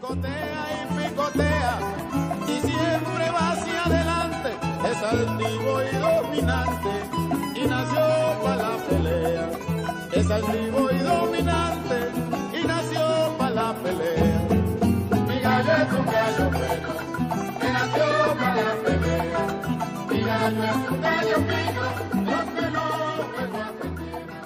Picotea y picotea y siempre va hacia adelante, es altivo y dominante y nació para la pelea. Es altivo y dominante y nació para la pelea. Mi gallo es un gallo bueno, que nació para la pelea. Mi gallo es un gallo fino, donde no juego a cualquiera.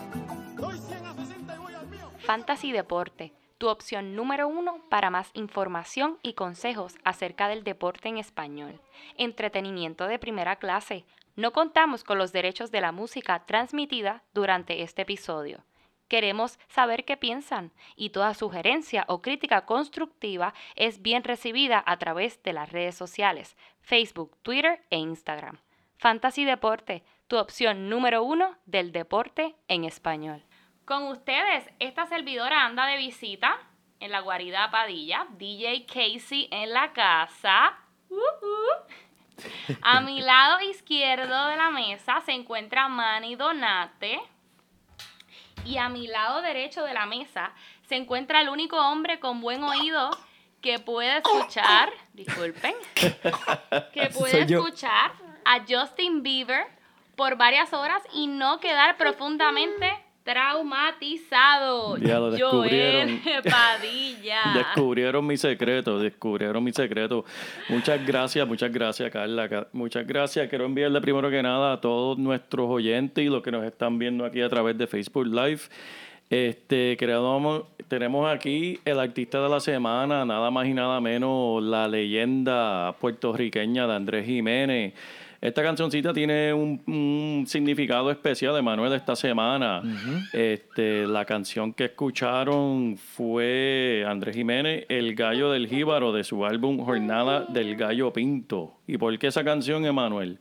Doy 100 a 60 y voy al mío. Fantasy Deporte, tu opción número uno para más información y consejos acerca del deporte en español. Entretenimiento de primera clase. No contamos con los derechos de la música transmitida durante este episodio. Queremos saber qué piensan y toda sugerencia o crítica constructiva es bien recibida a través de las redes sociales, Facebook, Twitter e Instagram. Fantasy Deporte, tu opción número uno del deporte en español. Con ustedes, esta servidora anda de visita en la guarida Padilla, DJ Casey en la casa. Uh. A mi lado izquierdo de la mesa se encuentra Manny Donate. Y a mi lado derecho de la mesa se encuentra el único hombre con buen oído que puede escuchar, disculpen, que puede escuchar a Justin Bieber por varias horas y no quedar profundamente traumatizado. Ya lo descubrieron. Joel Padilla. Descubrieron mi secreto, descubrieron mi secreto. Muchas gracias, muchas gracias, Carla. Ca- Muchas gracias. Quiero enviarle primero que nada a todos nuestros oyentes y los que nos están viendo aquí a través de Facebook Live. Este, creamos, tenemos aquí el artista de la semana, nada más y nada menos la leyenda puertorriqueña de Andrés Jiménez. Esta cancioncita tiene un, un significado especial, Emanuel, esta semana. este, la canción que escucharon fue Andrés Jiménez, El Gallo del Jíbaro, de su álbum Jornada del Gallo Pinto. ¿Y por qué esa canción, Emanuel?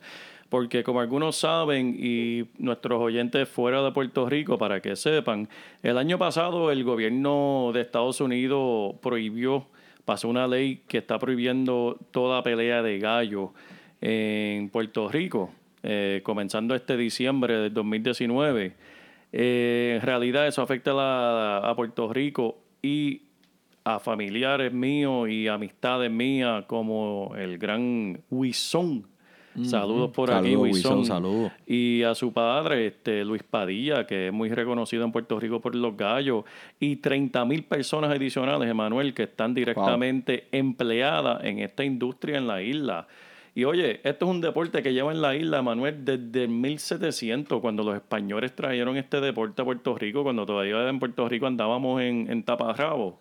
Porque como algunos saben y nuestros oyentes fuera de Puerto Rico, para que sepan, el año pasado el gobierno de Estados Unidos prohibió, pasó una ley que está prohibiendo toda pelea de gallo en Puerto Rico, eh, comenzando este diciembre del 2019. Eh, en realidad eso afecta la- a Puerto Rico y a familiares míos y amistades mías como el gran Huizón. Saludos por aquí. Huizón, saludos. Y a su padre, este, Luis Padilla, que es muy reconocido en Puerto Rico por los gallos. Y 30 mil personas adicionales, Emanuel, que están directamente empleadas en esta industria en la isla. Y oye, esto es un deporte que lleva en la isla, Manuel, desde el 1700, cuando los españoles trajeron este deporte a Puerto Rico, cuando todavía en Puerto Rico andábamos en, en taparrabos.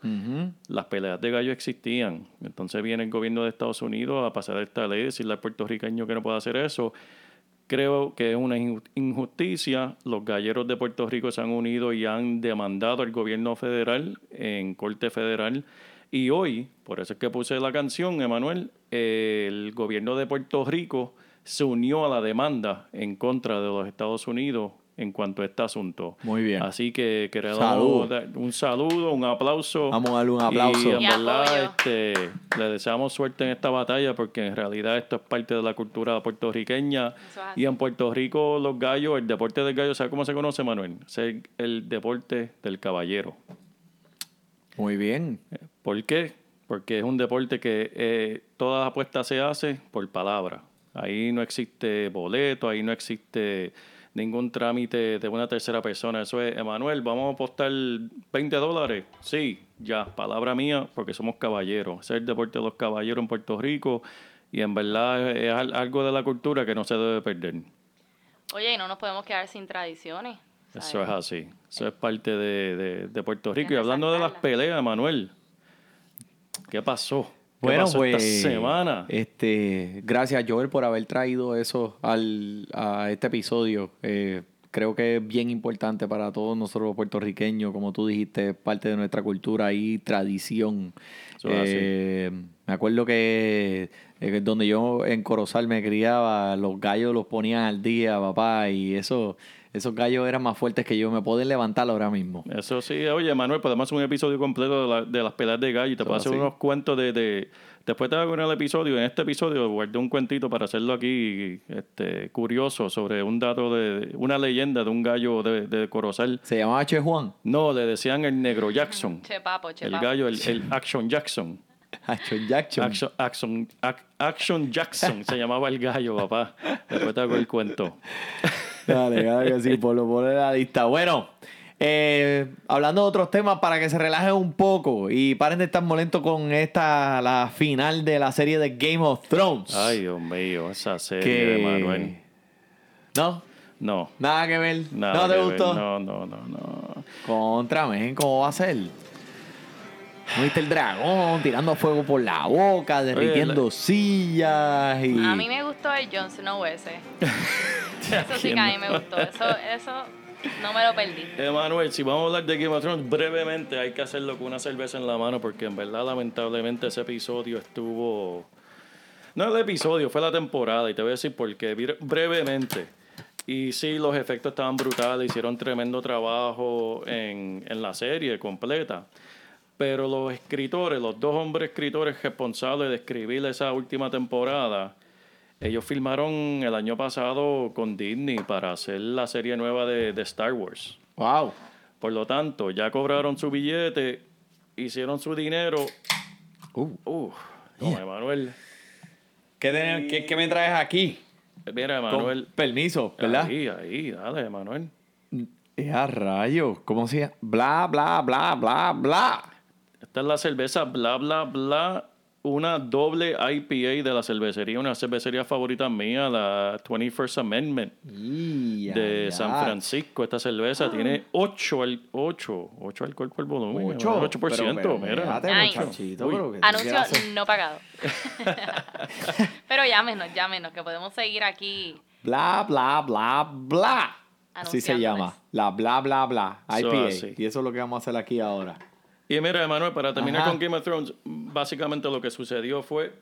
Las peleas de gallo existían. Entonces viene el gobierno de Estados Unidos a pasar esta ley, decirle al puertorriqueño que no puede hacer eso. Creo que es una inju- injusticia. Los galleros de Puerto Rico se han unido y han demandado al gobierno federal en Corte Federal. Y hoy, por eso es que puse la canción, Emanuel, el gobierno de Puerto Rico se unió a la demanda en contra de los Estados Unidos en cuanto a este asunto. Muy bien. Así que queremos Saludo. dar un saludo, un aplauso. Vamos a darle un aplauso. Y en Y verdad, este, le deseamos suerte en esta batalla porque en realidad esto es parte de la cultura puertorriqueña. Y en Puerto Rico los gallos, el deporte del gallo, ¿sabe cómo se conoce, Manuel? Es el, el deporte del caballero. Muy bien. ¿Por qué? Porque es un deporte que eh, toda apuesta se hace por palabra. Ahí no existe boleto, ahí no existe ningún trámite de una tercera persona. Eso es, Emanuel, vamos a apostar 20 dólares. Sí, ya, palabra mía, porque somos caballeros. Ese es el deporte de los caballeros en Puerto Rico y en verdad es, es al- algo de la cultura que no se debe perder. Oye, y no nos podemos quedar sin tradiciones. Eso es así. Eso es parte de, de- de Puerto Rico. que Y hablando de las peleas, Manuel, ¿qué pasó? ¿Qué Bueno, pasó pues. esta semana? Este, gracias, Joel, por haber traído eso al, a este episodio. Eh, creo que es bien importante para todos nosotros los puertorriqueños, como tú dijiste, es parte de nuestra cultura y tradición. Eso es así. Eh, me acuerdo que eh, donde yo en Corozal me criaba, los gallos los ponían al día, papá, y eso, esos gallos eran más fuertes que yo. Me pueden levantar ahora mismo. Eso sí, oye, Manuel, podemos hacer un episodio completo de, la- de las peleas de gallo. y Te puedo hacer así. unos cuentos de, de- Después te hago el episodio. En este episodio guardé un cuentito para hacerlo aquí, este, curioso, sobre un dato de... Una leyenda de un gallo de, de Corozal. Se llamaba Che Juan. No, le decían el Negro Jackson. Che papo, che El papo. gallo, el, el Action Jackson. Action Jackson. Action, Action, Ac- Action Jackson se llamaba el gallo, papá. Después te hago el cuento. Dale, dale que sí, por lo pone en la lista. Bueno, eh, hablando de otros temas para que se relajen un poco y paren de estar molentos con esta, la final de la serie de Game of Thrones. Ay, Dios mío, esa serie que... de Manuel. No, No. nada que ver. Nada ¿No te ver. gustó? No, no, no, no. Contra, men, ¿cómo va a ser? ¿No viste el dragón tirando fuego por la boca, derritiendo sillas y... A mí me gustó el Jon Snow ese. Eso sí que a mí me gustó. Eso, eso no me lo perdí. Emanuel, si vamos a hablar de Game of Thrones brevemente, hay que hacerlo con una cerveza en la mano porque en verdad lamentablemente ese episodio estuvo... No el episodio, fue la temporada y te voy a decir por qué, bre- brevemente. Y sí, los efectos estaban brutales, hicieron tremendo trabajo en, en la serie completa. Pero los escritores, los dos hombres escritores responsables de escribir esa última temporada, ellos filmaron el año pasado con Disney para hacer la serie nueva de, de Star Wars. Wow. Por lo tanto, ya cobraron su billete, hicieron su dinero. Uh. Uh, toma, Emanuel. ¿Qué, tenés- qué- qué me traes aquí? Mira, Con Emanuel. permiso, ¿verdad? Ahí, ahí, dale, Emanuel. Es a rayos. ¿Cómo se llama? Bla, bla, bla, bla, bla. Esta es la cerveza bla, bla, bla. Una doble IPA de la cervecería, una cervecería favorita mía, la 21st Amendment de. San Francisco. Esta cerveza tiene 8, al, 8, 8 alcohol por volumen. Ocho. 8%, Pero, pero, mira. espérate, Ay. muchachito, Uy. pero que tú Anuncio quieras hacer- no pagado. Pero llámenos, llámenos, que podemos seguir aquí. Bla, bla, bla, bla. Así se llama. La bla, bla, bla. IPA. Y eso es lo que vamos a hacer aquí ahora. Y mira, Emanuel, para terminar Ajá. con Game of Thrones, básicamente lo que sucedió fue.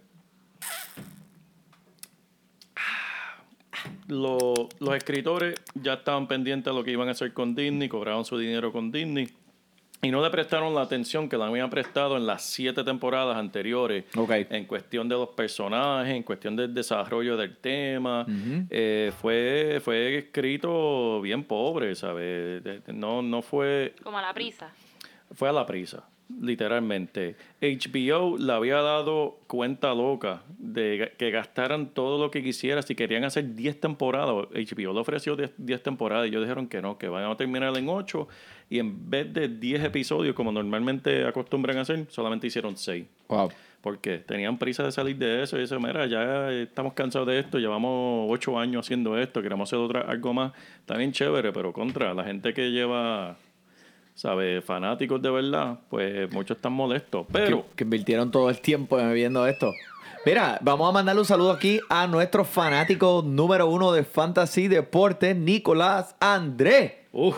Lo- los escritores ya estaban pendientes de lo que iban a hacer con Disney, cobraron su dinero con Disney y no le prestaron la atención que le habían prestado en las siete temporadas anteriores Ok. en cuestión de los personajes, en cuestión del desarrollo del tema. Eh, fue, fue escrito bien pobre, ¿sabes? No, no fue Como a la prisa. Fue a la prisa, literalmente. HBO le había dado cuenta loca de que gastaran todo lo que quisiera si querían hacer 10 temporadas. HBO le ofreció 10, 10 temporadas y ellos dijeron que no, que van a terminar en 8 y en vez de 10 episodios como normalmente acostumbran a hacer, solamente hicieron 6. Wow. Porque tenían prisa de salir de eso y eso, mira, ya estamos cansados de esto, llevamos ocho años haciendo esto, queremos hacer otra, algo más, está bien chévere, pero contra la gente que lleva, ¿sabes? Fanáticos de verdad, pues muchos están molestos. Pero, que, que invirtieron todo el tiempo viendo esto. Mira, vamos a mandarle un saludo aquí a nuestro fanático número uno de Fantasy Deportes, Nicolás Andrés. uff,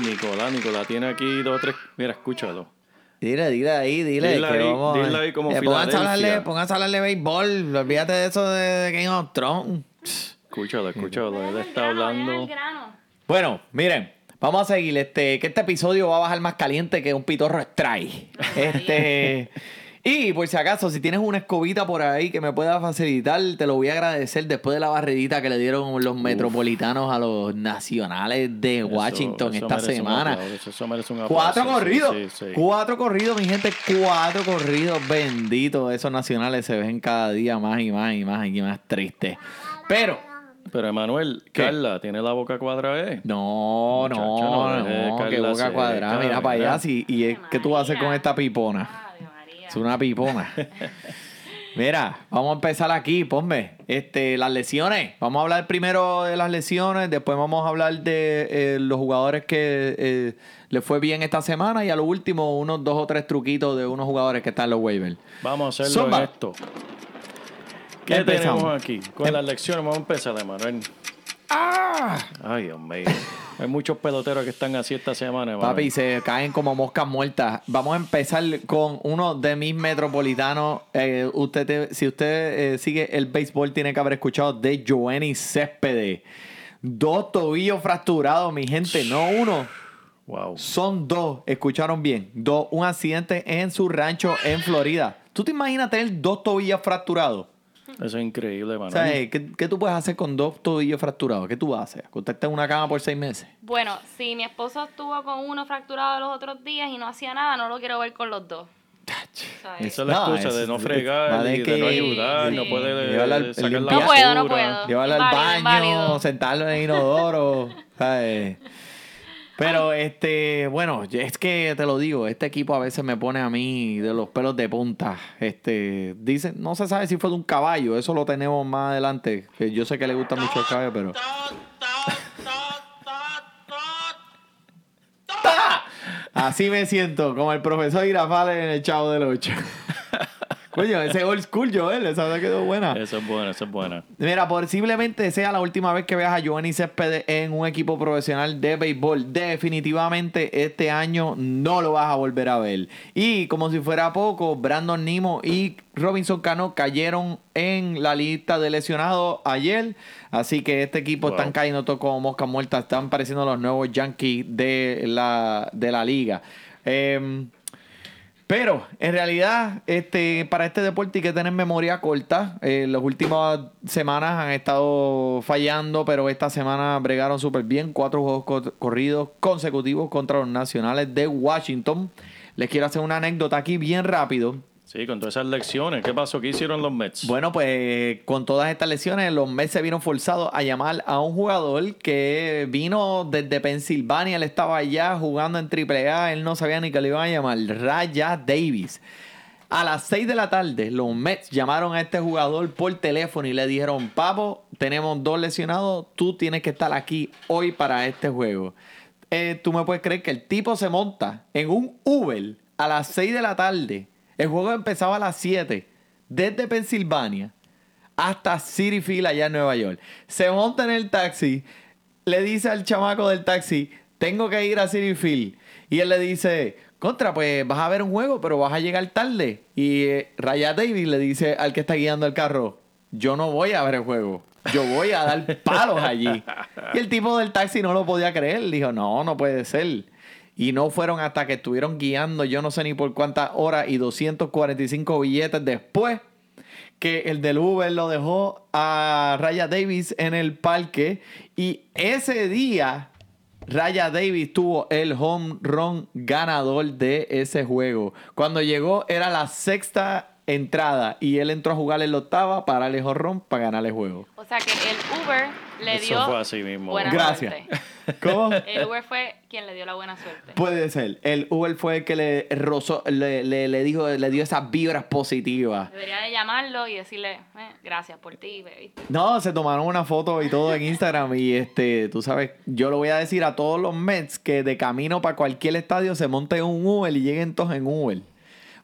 Nicolás, Nicolás tiene aquí dos o tres, mira, escúchalo. Dile, dile ahí, dile. Dile que ahí, vamos, dile ahí como Eh, pónganse, a hablarle, pónganse a hablarle béisbol. Olvídate de eso de Game of Thrones. Escúchalo, escúchalo, él está hablando. Bueno, miren, vamos a seguir. Este, que este episodio va a bajar más caliente que un pitorro extrae. Este. Y por si acaso, si tienes una escobita por ahí que me pueda facilitar, te lo voy a agradecer después de la barredita que le dieron los metropolitanos a los nacionales de Washington Eso- eso esta semana. aplauso, eso merece un Cuatro aplauso, sí, corridos. sí, sí. Cuatro corridos, mi gente. Cuatro corridos. Bendito. Esos nacionales se ven cada día más y más y más y más tristes. Pero, Pero Emanuel, ¿Qué? Carla, tiene la boca cuadrada, ¿eh? no, no, no no. Que boca cuadrada. Mira para allá. sí, y es, ¿qué tú vas a hacer con esta pipona? María. Es una pipona. Mira, vamos a empezar aquí, ponme. Este, las lesiones. Vamos a hablar primero de las lesiones, después vamos a hablar de eh, los jugadores que eh, le fue bien esta semana y a lo último unos dos o tres truquitos de unos jugadores que están en los waivers. Vamos a hacerlo Zumba. en esto. ¿Qué Empezamos. tenemos aquí? Con las lecciones vamos a empezar, Emanuel. ¡Ah! Ay, Dios mío. Hay muchos peloteros que están así esta semana, Emanuel. Papi, se caen como moscas muertas. Vamos a empezar con uno de mis metropolitanos. Eh, usted te- si usted eh, sigue el béisbol, tiene que haber escuchado de Joenny Céspedes. Dos tobillos fracturados, mi gente, no uno. Wow. Son dos, escucharon bien. Dos, un accidente en su rancho en Florida. ¿Tú te imaginas tener dos tobillos fracturados? Eso es increíble, O Emanuel. sea, eh, ¿qué, qué tú puedes hacer con dos tobillos fracturados? ¿Qué tú vas a hacer? ¿Acostarte en una cama por seis meses? Bueno, si mi esposo estuvo con uno fracturado los otros días y no hacía nada, no lo quiero ver con los dos. ¿sabes? Esa es la No, excusa es- de no fregar de y de que- no ayudar, Sí. no puede Llevarla al- sacar la. No puedo, no puedo. Llevarlo al baño, inválido. sentarlo en el inodoro. ¿sabes? Pero este, bueno, es que te lo digo, este equipo a veces me pone a mí de los pelos de punta. Este, dicen, no se sabe si fue de un caballo, eso lo tenemos más adelante. Que yo sé que le gusta mucho el caballo, pero. Así me siento, como el profesor Irafales en el Chavo del Ocho. Coño, ese old school, Joel, esa quedó buena. Esa es buena, esa es buena. Mira, posiblemente sea la última vez que veas a Giovanni Céspedes en un equipo profesional de béisbol. Definitivamente este año no lo vas a volver a ver. Y como si fuera poco, Brandon Nimo y Robinson Cano cayeron en la lista de lesionados ayer. Así que este equipo Wow. están cayendo todo como moscas muertas. Están pareciendo los nuevos Yankees de la, de la liga. Em, pero en realidad, este, para este deporte hay que tener memoria corta. Eh, las últimas semanas han estado fallando, pero esta semana bregaron súper bien. Cuatro juegos co- corridos consecutivos contra los nacionales de Washington. Les quiero hacer una anécdota aquí bien rápido. Sí, con todas esas lecciones. ¿Qué pasó? ¿Qué hicieron los Mets? Bueno, pues con todas estas lesiones, los Mets se vieron forzados a llamar a un jugador que vino desde Pensilvania. Él estaba allá jugando en AAA. Él no sabía ni que le iban a llamar. Raya Davis. A las 6 de la tarde, los Mets llamaron a este jugador por teléfono y le dijeron: Papo, tenemos dos lesionados. Tú tienes que estar aquí hoy para este juego. Eh, Tú me puedes creer que el tipo se monta en un Uber a las 6 de la tarde. El juego empezaba a las 7 desde Pensilvania hasta City Field allá en Nueva York. Se monta en el taxi, le dice al chamaco del taxi, tengo que ir a City Field. Y él le dice, contra, pues vas a ver un juego, pero vas a llegar tarde. Y eh, Raya Davis le dice al que está guiando el carro, yo no voy a ver el juego. Yo voy a dar palos allí. Y el tipo del taxi no lo podía creer. Dijo, no, no puede ser. Y no fueron hasta que estuvieron guiando, yo no sé ni por cuántas horas y 245 billetes después, que el del Uber lo dejó a Raya Davis en el parque. Y ese día, Raya Davis tuvo el home run ganador de ese juego. Cuando llegó, era la sexta entrada y él entró a jugar en la octava para el home run para ganar el juego. O sea que el Uber le Eso dio fue así mismo. buena Gracias. suerte. ¿Cómo? El Uber fue quien le dio la buena suerte. Puede ser. El Uber fue el que le rozó, le, le, le dijo, le dio esas vibras positivas. Debería de llamarlo y decirle, eh, gracias por ti, baby. No, se tomaron una foto y todo en Instagram y este, tú sabes, yo lo voy a decir a todos los Mets que de camino para cualquier estadio se monten un Uber y lleguen todos en Uber.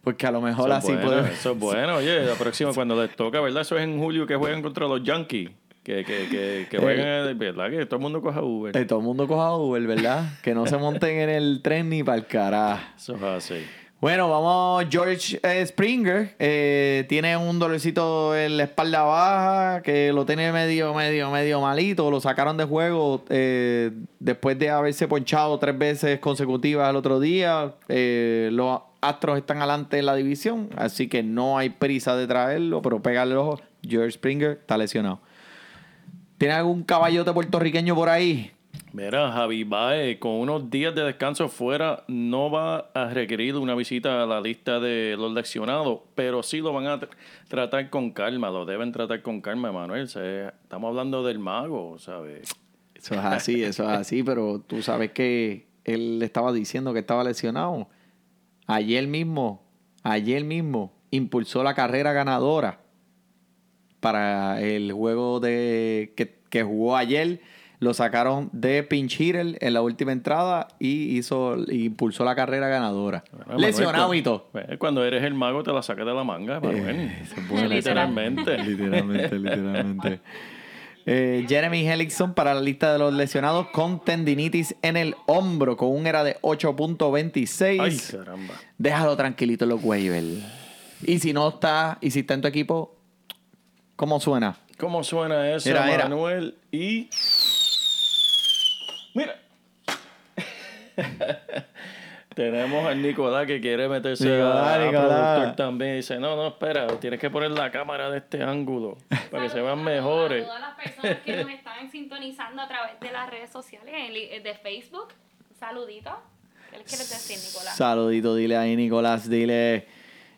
Porque a lo mejor Eso así bueno, podemos... Eso es bueno. Oye, la próxima cuando les toca, ¿verdad? Eso es en julio que juegan contra los Yankees. Que, que, que, que juegan, eh, ¿verdad? Que todo el mundo coja Uber. Eh, todo el mundo coja Uber, ¿verdad? que no se monten en el tren ni para el carajo. Eso es así. Bueno, vamos, George eh, Springer eh, tiene un dolorcito en la espalda baja que lo tiene medio, medio, medio malito. Lo sacaron de juego eh, después de haberse ponchado tres veces consecutivas el otro día. Eh, los Astros están adelante en la división, así que no hay prisa de traerlo, pero pégale el ojo. George Springer está lesionado. ¿Tiene algún caballote puertorriqueño por ahí? Mira, Javi Baez, con unos días de descanso fuera, no va a requerir una visita a la lista de los leccionados, pero sí lo van a tr- tratar con calma, lo deben tratar con calma, Manuel. Se- estamos hablando del mago, ¿sabes? Eso es así, eso es así, pero tú sabes que él le estaba diciendo que estaba lesionado. Ayer mismo, ayer mismo, impulsó la carrera ganadora para el juego de que, que jugó ayer. Lo sacaron de pinch hitter en la última entrada y hizo y impulsó la carrera ganadora. Bueno, Manuel, Lesionado y todo. cu- eh, Cuando eres el mago, te la sacas de la manga. Eh, bueno, Literalmente. Literalmente, literalmente. Eh, Jeremy Hellickson para la lista de los lesionados con tendinitis en el hombro con un era de 8.26. Ay, caramba. Déjalo tranquilito en los waivers. Y si no está, y si está en tu equipo, ¿cómo suena? ¿Cómo suena eso, Mira, mira. Manuel? Y. Mira. Tenemos al Nicolás que quiere meterse Nicolás, a, Nicolás. productor también. Dice, no, no, espera, tienes que poner la cámara de este ángulo para que se vean mejores. A todas las personas que nos están sintonizando a través de las redes sociales, de Facebook, saludito. ¿Qué les quieres decir, Nicolás? Saludito, dile ahí, Nicolás, dile.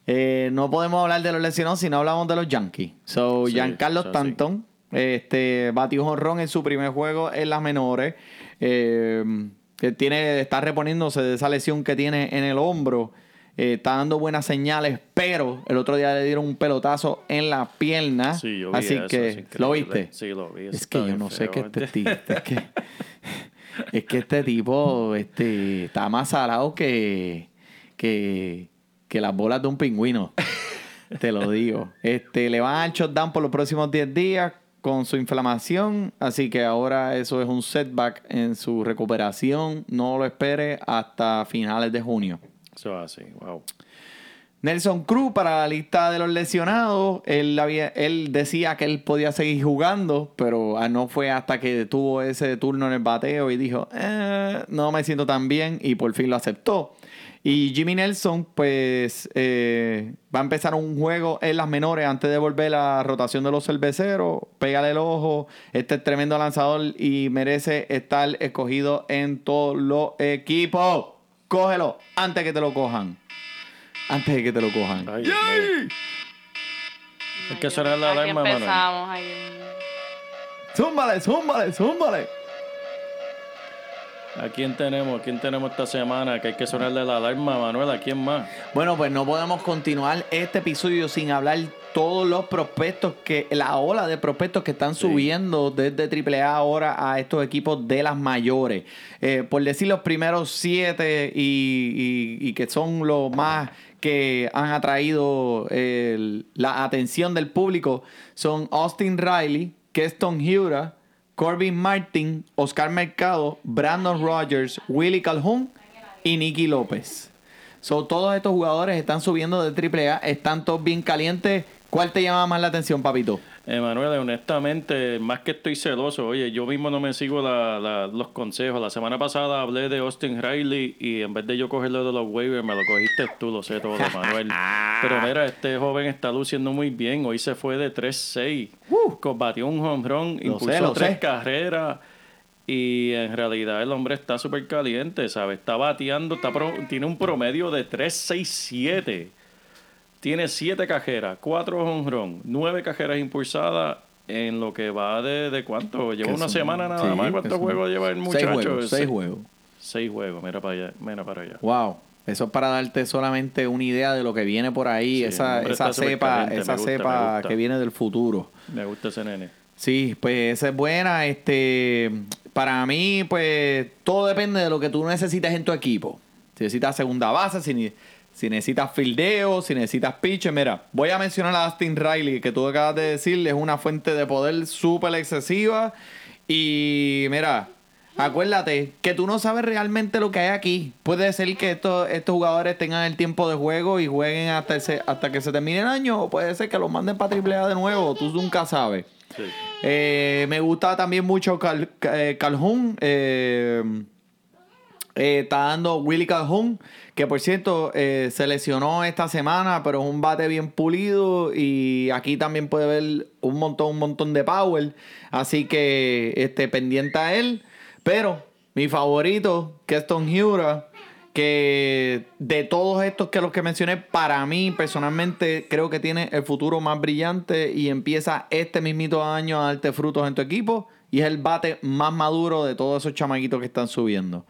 Eh, no podemos hablar de los lesionados si no hablamos de los Yankees. So, Sí, Giancarlo sí. Stanton este, batió honrón en su primer juego en las menores. Eh, que tiene, está reponiéndose de esa lesión que tiene en el hombro. Eh, está dando buenas señales, pero el otro día le dieron un pelotazo en la pierna. Sí, yo vi así eso, que. ¿lo viste? Sí, lo vi. Es que yo no sé qué este, ti- es que es que este tipo este, está más salado que, que, que las bolas de un pingüino. Te lo digo. Este, le van a shutdown por los próximos 10 días con su inflamación. Así que ahora eso es un setback en su recuperación. No lo espere hasta finales de junio. Eso es así, wow. Nelson Cruz para la lista de los lesionados. Él, había, él decía que él podía seguir jugando, pero ah, no fue hasta que tuvo ese turno en el bateo y dijo, "Eh, no me siento tan bien y por fin lo aceptó. Y Jimmy Nelson, pues, eh, va a empezar un juego en las menores antes de volver a la rotación de los cerveceros. Pégale el ojo. Este es tremendo lanzador y merece estar escogido en todos los equipos. Cógelo antes que te lo cojan. Antes de que te lo cojan. Ay. Hay que sonar la alarma, Manuel. Zúmbale, zúmbale, zúmbale. ¿A quién tenemos? ¿A quién tenemos esta semana? Que hay que sonarle la alarma, Manuel. ¿A quién más? Bueno, pues no podemos continuar este episodio sin hablar todos los prospectos que, la ola de prospectos que están subiendo desde AAA ahora a estos equipos de las mayores. Eh, por decir los primeros siete y, y- y que son los más que han atraído la atención del público son Austin Riley, Keston Hura, Corbin Martin, Oscar Mercado, Brandon Rogers, Willie Calhoun y Nicky López. So, todos estos jugadores están subiendo de AAA, están todos bien calientes. ¿Cuál te llama más la atención, papito? Emanuel, honestamente, más que estoy celoso, oye, yo mismo no me sigo la- la- los consejos. La semana pasada hablé de Austin Riley y en vez de yo cogerlo de los waivers, me lo cogiste tú, lo sé todo, Manuel. Pero mira, este joven está luciendo muy bien. Hoy se fue de 3-6. Combatió un home run, Lo impulsó sé, lo tres sé. carreras. Y en realidad el hombre está súper caliente, ¿sabes? Está bateando, está pro- tiene un promedio de 3-6-7. Tiene siete cajeras, cuatro honrón, nueve cajeras impulsadas en lo que va de, de cuánto. Lleva una son- semana nada sí, más. ¿Cuántos juegos lleva el Seis muchacho? juegos, seis Se- juegos. Seis juegos, mira para allá, mira para allá. Wow. Eso es para darte solamente una idea de lo que viene por ahí, Sí, esa, esa cepa, esa gusta, cepa que viene del futuro. Me gusta ese nene. Sí, pues esa es buena. Este, para mí, pues todo depende de lo que tú necesites en tu equipo. Si necesitas segunda base, si, si necesitas fildeo, si necesitas pitcher. Mira, voy a mencionar a Austin Riley, que tú acabas de decirle, es una fuente de poder súper excesiva. Y mira, acuérdate que tú no sabes realmente lo que hay aquí. Puede ser que estos, estos jugadores tengan el tiempo de juego y jueguen hasta, hasta que se termine el año, o puede ser que los manden para AAA de nuevo. Tú nunca sabes. Sí. Eh, me gusta también mucho Cal- eh, Calhoun. eh, eh, está dando Willy Calhoun, que por cierto eh, se lesionó esta semana, pero es un bate bien pulido y aquí también puede ver un montón, un montón de power. Así que este, pendiente a él. Pero mi favorito, Keston Hura, que de todos estos que los que mencioné, para mí personalmente creo que tiene el futuro más brillante y empieza este mismito año a darte frutos en tu equipo y es el bate más maduro de todos esos chamaquitos que están subiendo.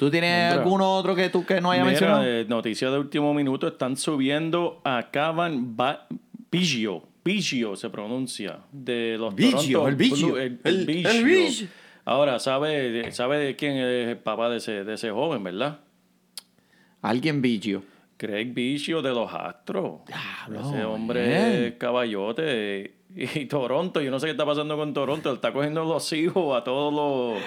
¿Tú tienes Mira. alguno otro que tú que no haya Mira, mencionado? eh, noticia de último minuto, están subiendo a Cavan Ba- Biggio. Biggio se pronuncia. De los Biggio, Toronto el Biggio. Blue- el, El- el Biggio. el Biggio. Ahora, ¿sabe, ¿sabe de quién es el papá de ese, de ese joven, verdad? Alguien bicho. Craig Biggio de los Astros. Diablo, Ese hombre man. es caballote. Y Toronto, yo no sé qué está pasando con Toronto. Él está cogiendo los hijos a todos los...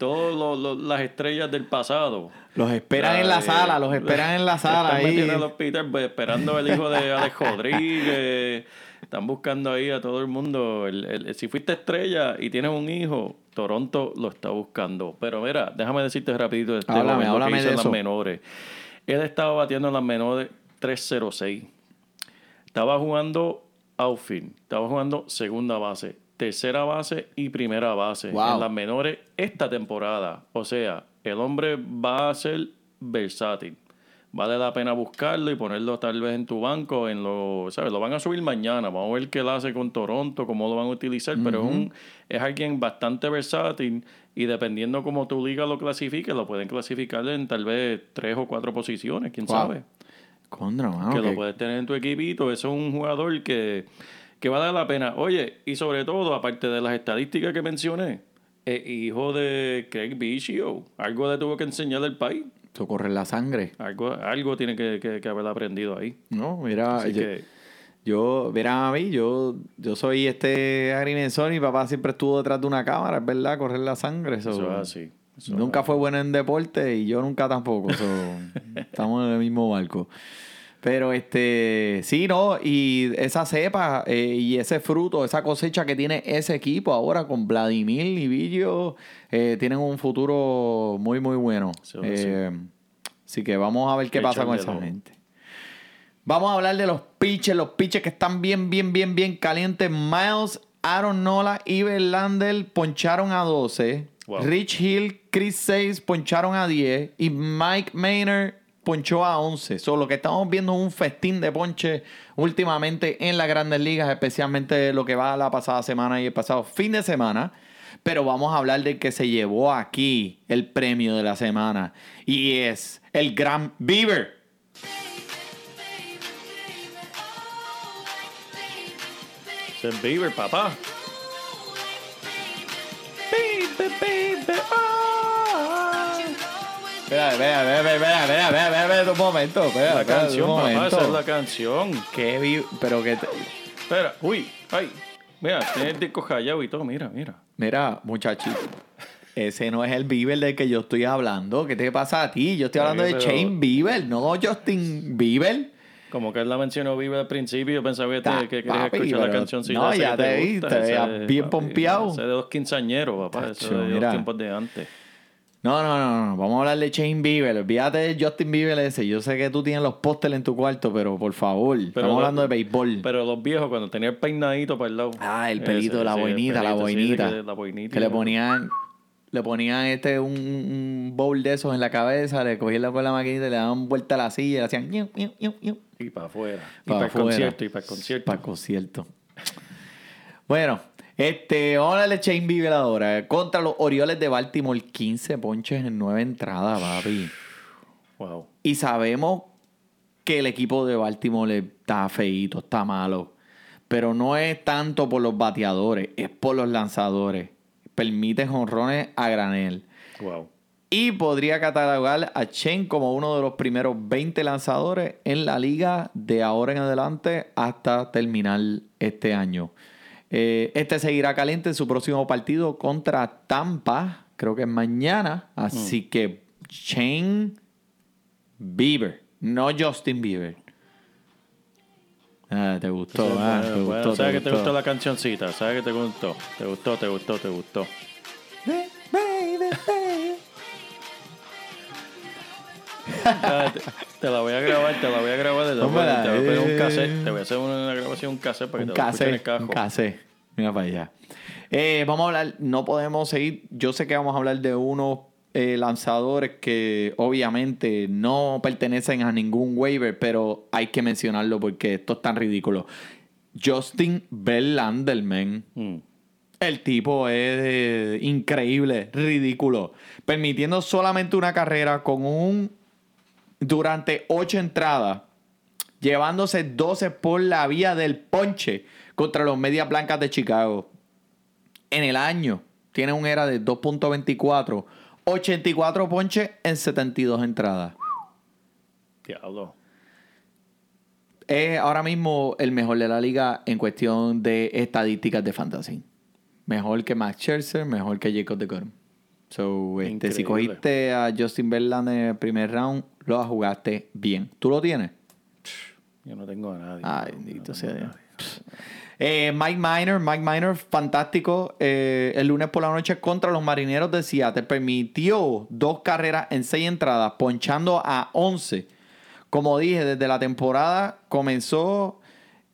Todas las estrellas del pasado. Los esperan en la sala, los esperan en la sala Están ahí. metiendo al hospital esperando el hijo de Alex Rodríguez. Están buscando ahí a todo el mundo. El- el- si fuiste estrella y tienes un hijo, Toronto lo está buscando. Pero mira, déjame decirte rapidito este Háblame, joven, lo que háblame hizo de en las menores. Él estaba batiendo en las menores 306. Estaba jugando outfield, estaba jugando segunda base, tercera base y primera base Wow. en las menores esta temporada. O sea, el hombre va a ser versátil. vale la pena buscarlo y ponerlo tal vez en tu banco, en lo, ¿sabes? Lo van a subir mañana, vamos a ver qué lo hace con Toronto, cómo lo van a utilizar, pero es, un, es alguien bastante versátil y dependiendo cómo tu liga lo clasifique, lo pueden clasificar en tal vez tres o cuatro posiciones, quién Wow. sabe. Contra, que que- lo puedes tener en tu equipito, eso es un jugador que, que vale la pena. Oye, y sobre todo, aparte de las estadísticas que mencioné, es hijo de Craig Biggio, algo le tuvo que enseñar del país. Eso corre en la sangre. Algo, algo tiene que, que- que haber aprendido ahí. No, mira, yo, que, yo, mira a mí, yo, yo soy este agrimensor y mi papá siempre estuvo detrás de una cámara, es verdad, correr la sangre. so, eso es así. Eso es nunca fue bueno en deporte y yo nunca tampoco. so, estamos en el mismo barco. Pero este, sí, no, y esa cepa eh, y ese fruto, esa cosecha que tiene ese equipo ahora con Vladimir y Villo, eh, tienen un futuro muy, muy bueno. Así. Eh, así que vamos a ver qué pasa con esa gente. Vamos a hablar de los pitches, los pitches que están bien, bien, bien, bien calientes. Miles, Aaron Nola y Verlander poncharon a 12. Wow. Rich Hill, Chris 6 poncharon a 10. Y Mike Maynard ponchó a 11. So, lo que estamos viendo es un festín de ponche últimamente en las grandes ligas, especialmente lo que va la pasada semana y el pasado fin de semana. Pero vamos a hablar del que se llevó aquí el premio de la semana. Y es el Gran Beaver. es Bieber, papá. Espera, espera, espera, espera, espera, espera, espera, espera, un momento, espera, La espera, canción, un papá, esa es la canción. Qué vi- pero que te- Espera, uy, ay. Mira, tiene el disco callado y todo, mira, mira. Mira, muchachito, ese no es el Bieber del que yo estoy hablando. ¿Qué te pasa a ti? Yo estoy hablando de Shane Bieber, no Justin Bieber. Como que él la mencionó Bieber al principio, yo pensaba que, te- querías escuchar la canción. no, ya te vi, te veías bien pompeado. Ese de los quinceañeros, papá. Tacho, de mira. los tiempos de antes. No, no, no, no, vamos a hablar de Shane Bieber. Olvídate de Justin Bieber ese. Yo sé que tú tienes los pósteres en tu cuarto, pero por favor, estamos hablando de béisbol. Pero los viejos, cuando tenía el peinadito para el lado. Ah, el pelito, Ese, la boinita, la pelito, boinita. que la boinita. Que le ponían, le ponían este un, un bowl de esos en la cabeza, le cogían con la maquinita le daban vuelta a la silla y le hacían. Y para afuera. Y Pa' para el concierto, y para el concierto. Para el concierto. Bueno, este, de Shane Bieber ahora. Contra los Orioles de Baltimore, 15 ponches en 9 entradas, papi. Wow. Y sabemos que el equipo de Baltimore está feíto, está malo. Pero no es tanto por los bateadores, es por los lanzadores. Permite jonrones a granel. Wow. Y podría catalogar a Chen como uno de los primeros 20 lanzadores en la liga de ahora en adelante hasta terminar este año. Eh, este seguirá caliente en su próximo partido contra Tampa, creo que es mañana. Así que Chen Bieber, no Justin Bieber. Ah, te gustó, Sí, ah, bueno, te bueno, gustó, sabes te que te gustó. la cancioncita, sabes que te gustó. Te gustó, te gustó, te gustó. Ah, te, te la voy a grabar, te la voy a grabar. Te, la voy, a- te voy a poner un eh. cassette. Te voy a hacer una grabación, un cassette para que Un te lo escuches en el cassette, cajo. un cassette. Mira para allá. Eh, vamos a hablar, no podemos seguir. Yo sé que vamos a hablar de unos eh, lanzadores que obviamente no pertenecen a ningún waiver, pero hay que mencionarlo porque esto es tan ridículo. Justin Verlander, man. Mm. El tipo es eh, increíble, ridículo. Permitiendo solamente una carrera con un. Durante ocho entradas. Llevándose 12 por la vía del ponche contra los Medias Blancas de Chicago. En el año tiene un era de 2.24. 84 ponches en 72 entradas. Diablo. Es ahora mismo el mejor de la liga en cuestión de estadísticas de fantasy. Mejor que Max Scherzer, mejor que Jacob DeGrom. So, este, si cogiste a Justin Verlander en el primer round, lo jugaste bien. ¿Tú lo tienes? Yo no tengo a nadie. Ay, bendito no sea Dios. Eh, Mike Minor, Mike Minor, fantástico. Eh, el lunes por la noche contra los marineros de Seattle permitió dos carreras en seis entradas, ponchando a 11. Como dije, desde la temporada comenzó,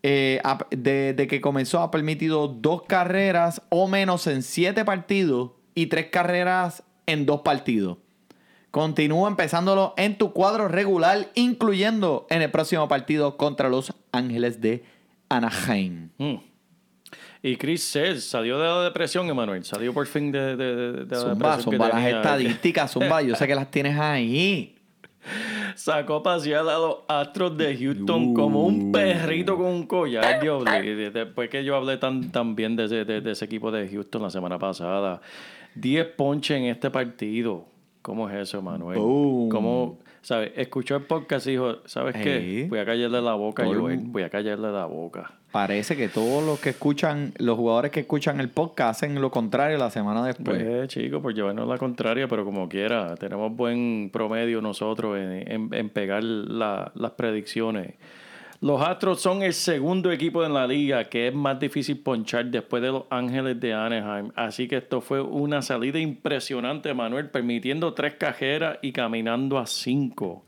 eh, a- desde que comenzó ha permitido dos carreras o menos en siete partidos y tres carreras en dos partidos. Continúa empezándolo en tu cuadro regular, incluyendo en el próximo partido contra los Ángeles de Anaheim. Mm. Y Chris Sales salió de la depresión, Emanuel. Salió por fin de, de, de- de la depresión zumba que las tenía. estadísticas, zumba. Yo sé que las tienes ahí. Sacó a pasear a los Astros de Houston como un perrito con un collar. Hablé- después que yo hablé tan, tan bien de ese, de- de ese equipo de Houston la semana pasada. 10 ponches en este partido. ¿Cómo es eso, Manuel? Boom. ¿Cómo, sabes? Escuchó el podcast y dijo, ¿sabes qué? Sí. Voy a callarle la boca, Joel. Voy a callarle la boca. Parece que todos los que escuchan, los jugadores que escuchan el podcast hacen lo contrario la semana después. Pues, chicos, por llevarnos la contraria, pero como quiera, tenemos buen promedio nosotros en, en- pegar la- las predicciones. Los Astros son el segundo equipo en la liga que es más difícil ponchar después de los Ángeles de Anaheim. Así que esto fue una salida impresionante, Manuel, permitiendo tres cajeras y caminando a cinco.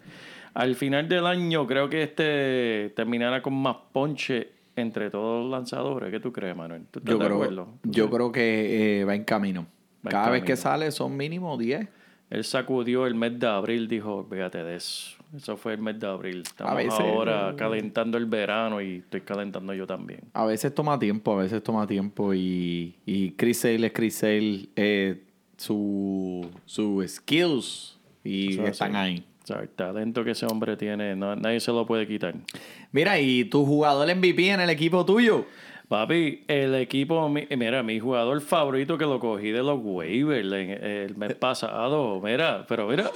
Al final del año creo que este terminará con más ponche entre todos los lanzadores. ¿Qué tú crees, Manuel? ¿Tú estás yo, creo, yo creo que eh, va en camino. Va en Cada vez camino. que sale son mínimo 10. Él sacudió el mes de abril, dijo, fíjate de eso. Eso fue el mes de abril. Estamos A veces- ahora calentando el verano y estoy calentando yo también. A veces toma tiempo, a veces toma tiempo y, y Chris Sale es Chris Sale, eh, su, su skills y Eso están así. ahí. O sea, el talento que ese hombre tiene, no- nadie se lo puede quitar. Mira, y tu jugador MVP en el equipo tuyo. Papi, el equipo, mi- mira, mi jugador favorito que lo cogí de los waivers el mes pasado, mira, pero mira,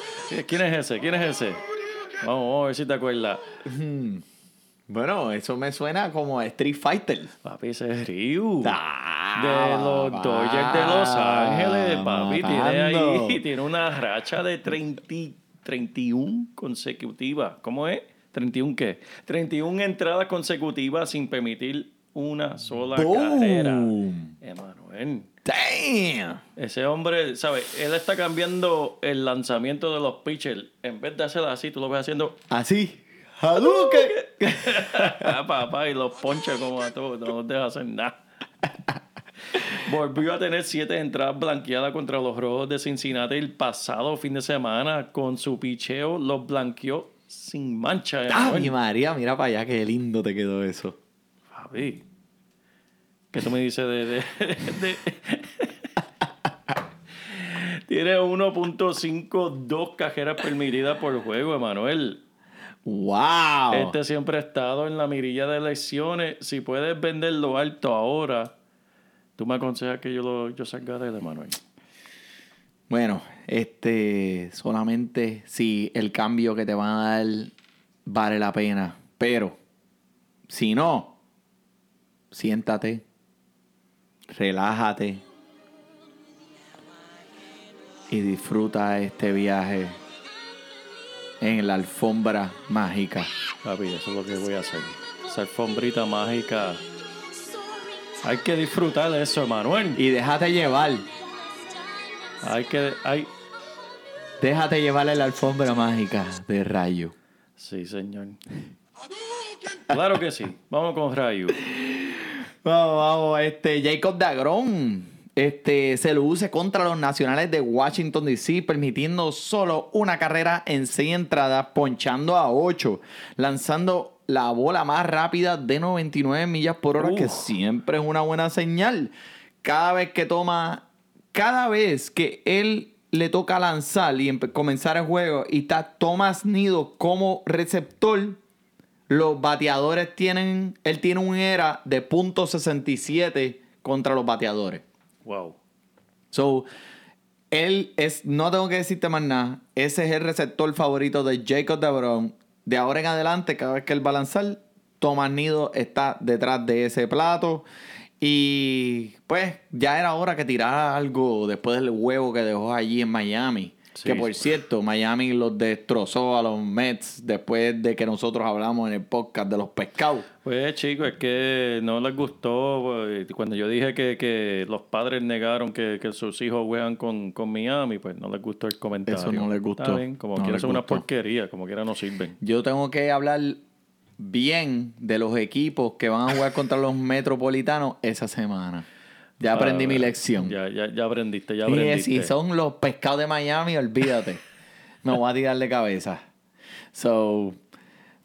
¿quién es ese? ¿Quién es ese? Vamos, a ver si te acuerdas. Bueno, eso me suena como a Street Fighter. Papi, ese es Ryu. Ah, de los Dodgers de Los Ángeles, papi. Tiene ahí, tiene una racha de 30, 31 consecutivas. ¿Cómo es? ¿31 qué? 31 entradas consecutivas sin permitir una sola Boom. carrera. Emanuel. Damn. Ese hombre, ¿sabes? Él está cambiando el lanzamiento de los pitchers. En vez de hacerlo así, tú lo ves haciendo Así. Hadouken. Ah, papá, y los poncha como a todos, no los deja hacer nada. Volvió a tener siete entradas blanqueadas contra los Rojos de Cincinnati el pasado fin de semana. Con su picheo los blanqueó sin mancha. Ay, Emanuel. María, mira para allá, qué lindo te quedó eso. Javi, ¿qué tú me dices de...? de- de- Tiene 1.52 cajeras permitidas por juego, Emanuel. ¡Wow! Este siempre ha estado en la mirilla de elecciones. Si puedes venderlo alto ahora, tú me aconsejas que yo, lo, yo salga de él, Manuel. Bueno, este, solamente si el cambio que te van a dar vale la pena. Pero, si no, siéntate, relájate y disfruta este viaje en la alfombra mágica. Papi, eso es lo que voy a hacer. Esa alfombrita mágica. Hay que disfrutar de eso, Manuel. Y déjate llevar, Hay que... Hay... déjate llevar en la alfombra mágica de rayo. Sí, señor. Claro que sí. Vamos con Rayu. Vamos, vamos, este Jacob Dagron este, se lo use contra los nacionales de Washington DC, permitiendo solo una carrera en seis entradas, ponchando a 8, lanzando la bola más rápida de 99 millas por hora, que siempre es una buena señal. Cada vez que toma, cada vez que él le toca lanzar y comenzar el juego y está Thomas Nido como receptor, los bateadores tienen, él tiene un era de .67 contra los bateadores. Wow. So, él es, no tengo que decirte más nada, ese es el receptor favorito de Jacob DeBron. De ahora en adelante, cada vez que él va a Thomas Nido está detrás de ese plato. Y pues ya era hora que tirara algo después del huevo que dejó allí en Miami. Sí. Que por cierto, Miami los destrozó a los Mets después de que nosotros hablamos en el podcast de los pescados. Pues chicos, es que no les gustó pues, cuando yo dije que, que los padres negaron que, que sus hijos juegan con, con Miami, pues no les gustó el comentario. Eso no les gustó. Está bien, como No quiera son una porquería, como quiera no sirven. Yo tengo que hablar bien de los equipos que van a jugar contra los metropolitanos esa semana. Ya aprendí mi lección. Ya, ya, ya aprendiste, ya Y aprendiste. si son los pescados de Miami, olvídate. me voy a tirar de cabeza. So,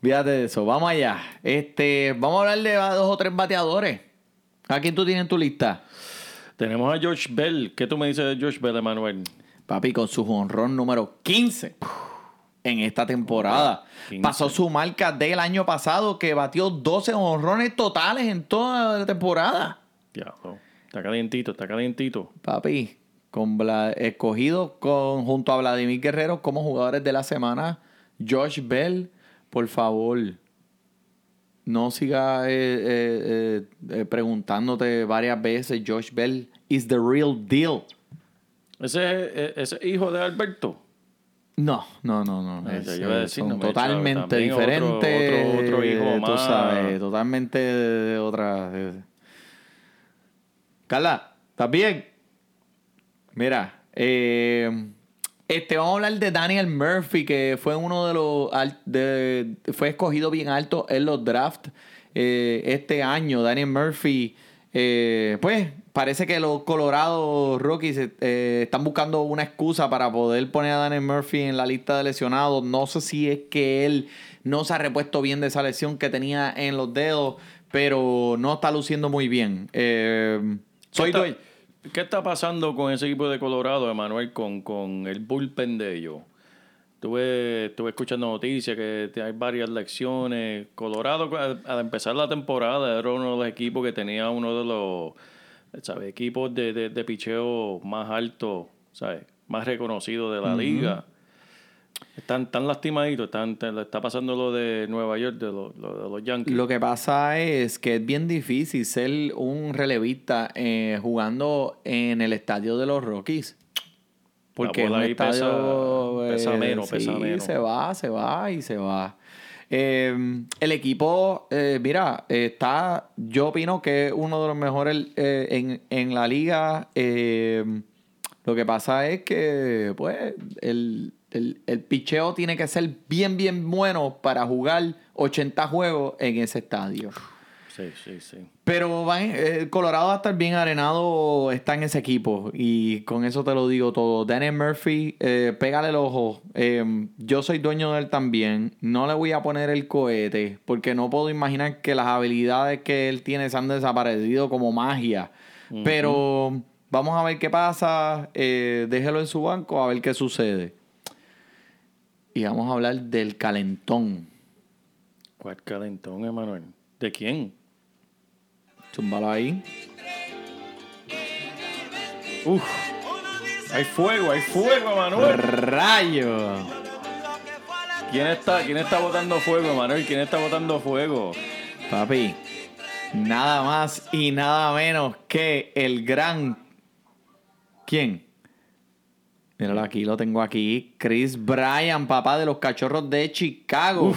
fíjate de eso. Vamos allá. Este, vamos a hablar de dos o tres bateadores. ¿A quién tú tienes en tu lista? Tenemos a George Bell. ¿Qué tú me dices de George Bell, Emanuel? Papi, con su honrón número 15 en esta temporada. 15. Pasó su marca del año pasado que batió 12 honrones totales en toda la temporada. Diablo. Está calientito, está calientito. Papi, con escogido con, junto a Vladimir Guerrero como jugadores de la semana, Josh Bell, por favor, no siga eh, eh, eh, preguntándote varias veces, Josh Bell is the real deal. Ese es es hijo de Alberto. No, no, no, no. Eh, es, yo a decir, son no me totalmente también otro- diferentes. otro- otro hijo Tú sabes, totalmente de, de otra. de- Carla, ¿estás bien? Mira, eh, este, vamos a hablar de Daniel Murphy, que fue uno de los. fue escogido bien alto en los drafts eh, este año. Daniel Murphy, eh, pues parece que los Colorado Rockies eh, están buscando una excusa para poder poner a Daniel Murphy en la lista de lesionados. No sé si es que él no se ha repuesto bien de esa lesión que tenía en los dedos, pero no está luciendo muy bien. Eh, soy ¿Qué está, ¿Qué está pasando con ese equipo de Colorado, Emanuel, con, con el bullpen de ellos? Estuve, estuve escuchando noticias que hay varias lecciones. Colorado, al, al empezar la temporada, era uno de los equipos que tenía uno de los ¿sabes? equipos de, de, de picheo más altos, ¿sabes? más reconocidos de la liga. Están tan lastimaditos, están, está pasando lo de Nueva York, de, los- lo de los Yankees. Lo que pasa es que es bien difícil ser un relevista eh, jugando en el estadio de los Rockies. Porque pesa- estadio. pesa eh, pesa sí, menos. Se va, se va y se va. Eh, el equipo, eh, mira, está. Yo opino que es uno de los mejores en, en la liga. Eh, lo que pasa es que, pues, el, el, el picheo tiene que ser bien, bien bueno para jugar 80 juegos en ese estadio. Sí, sí, sí. Pero van, eh, Colorado va a estar bien arenado, está en ese equipo. Y con eso te lo digo todo. Daniel Murphy, eh, pégale el ojo. Eh, yo soy dueño de él también. No le voy a poner el cohete, porque no puedo imaginar que las habilidades que él tiene se han desaparecido como magia. Pero vamos a ver qué pasa. Eh, déjelo en su banco a ver qué sucede. Y vamos a hablar del calentón. ¿Cuál calentón, Emanuel? ¿De quién? Zúmbalo ahí. Uf. Hay fuego, hay fuego, Emanuel. ¡Rayo! ¿Quién está, quién está botando fuego, Emanuel? ¿Quién está botando fuego? Papi, nada más y nada menos que el gran. ¿Quién? Míralo aquí, lo tengo aquí. Chris Bryan, papá de los cachorros de Chicago.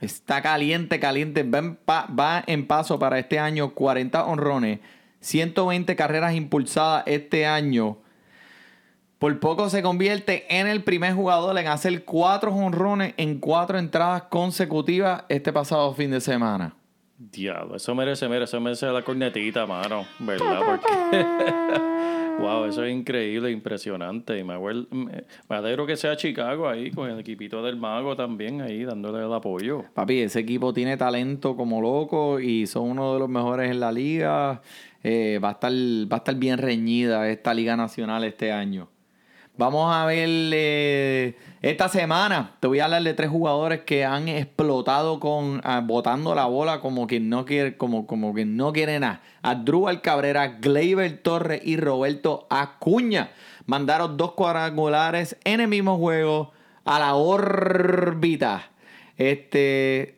Está caliente, caliente. Va en, pa- va en paso para este año 40 honrones, 120 carreras impulsadas este año. Por poco se convierte en el primer jugador en hacer cuatro honrones en cuatro entradas consecutivas este pasado fin de semana. Diablo, eso merece, merece, merece la cornetita, mano. ¿Verdad? Porque. wow, eso es increíble, impresionante. Y me, acuer- me, me alegro que sea Chicago ahí, con el equipito del mago también ahí, dándole el apoyo. Papi, ese equipo tiene talento como loco y son uno de los mejores en la liga. Eh, va, a estar, va a estar bien reñida esta liga nacional este año. Vamos a ver eh, esta semana. Te voy a hablar de tres jugadores que han explotado con ah, botando la bola como quien no quiere, como, como quien no quiere nada. Adrúbal Cabrera, Gleyber Torres y Roberto Acuña mandaron dos cuadrangulares en el mismo juego a la órbita. Este,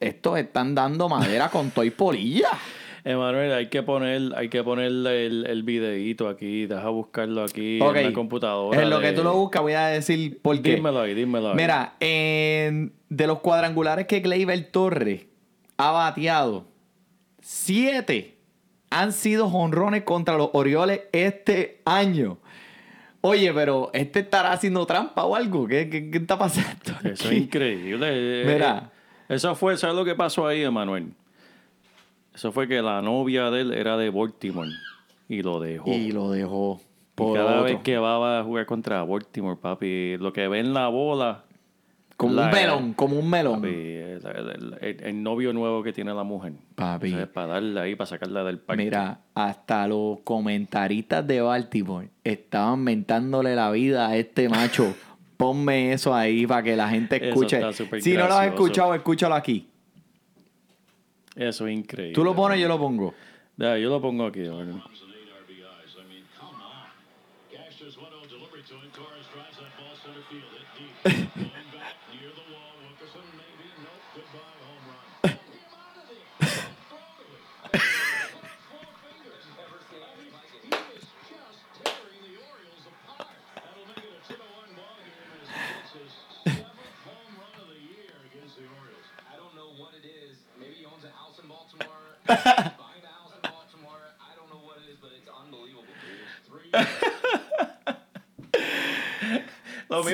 estos están dando madera con toy polilla. Emanuel, hay que poner, hay que ponerle el, el videíto aquí, deja buscarlo aquí en la computadora. En lo que tú lo buscas, voy a decir por qué. Dímelo ahí, dímelo ahí. Mira, en- de los cuadrangulares que Gleyber Torres ha bateado, siete han sido jonrones contra los Orioles este año. Oye, pero este estará haciendo trampa o algo. ¿Qué, qué- qué está pasando? Eso es increíble. Eh, Mira. Eso fue, ¿sabes lo que pasó ahí, Emanuel? Eso fue que la novia de él era de Baltimore y lo dejó. Y lo dejó. Por cada otro. vez que va, a jugar contra Baltimore, papi, lo que ve en la bola, Como la- un melón, como un melón. papi, el, el- el- el novio nuevo que tiene la mujer. Papi. Para darle ahí, para sacarla del parque. Mira, hasta los comentaristas de Baltimore estaban mentándole la vida a este macho. Ponme eso ahí para que la gente escuche. Si no lo has escuchado, escúchalo aquí. Eso es increíble. Tú lo pones, yo lo pongo. Ya, yo lo pongo aquí. a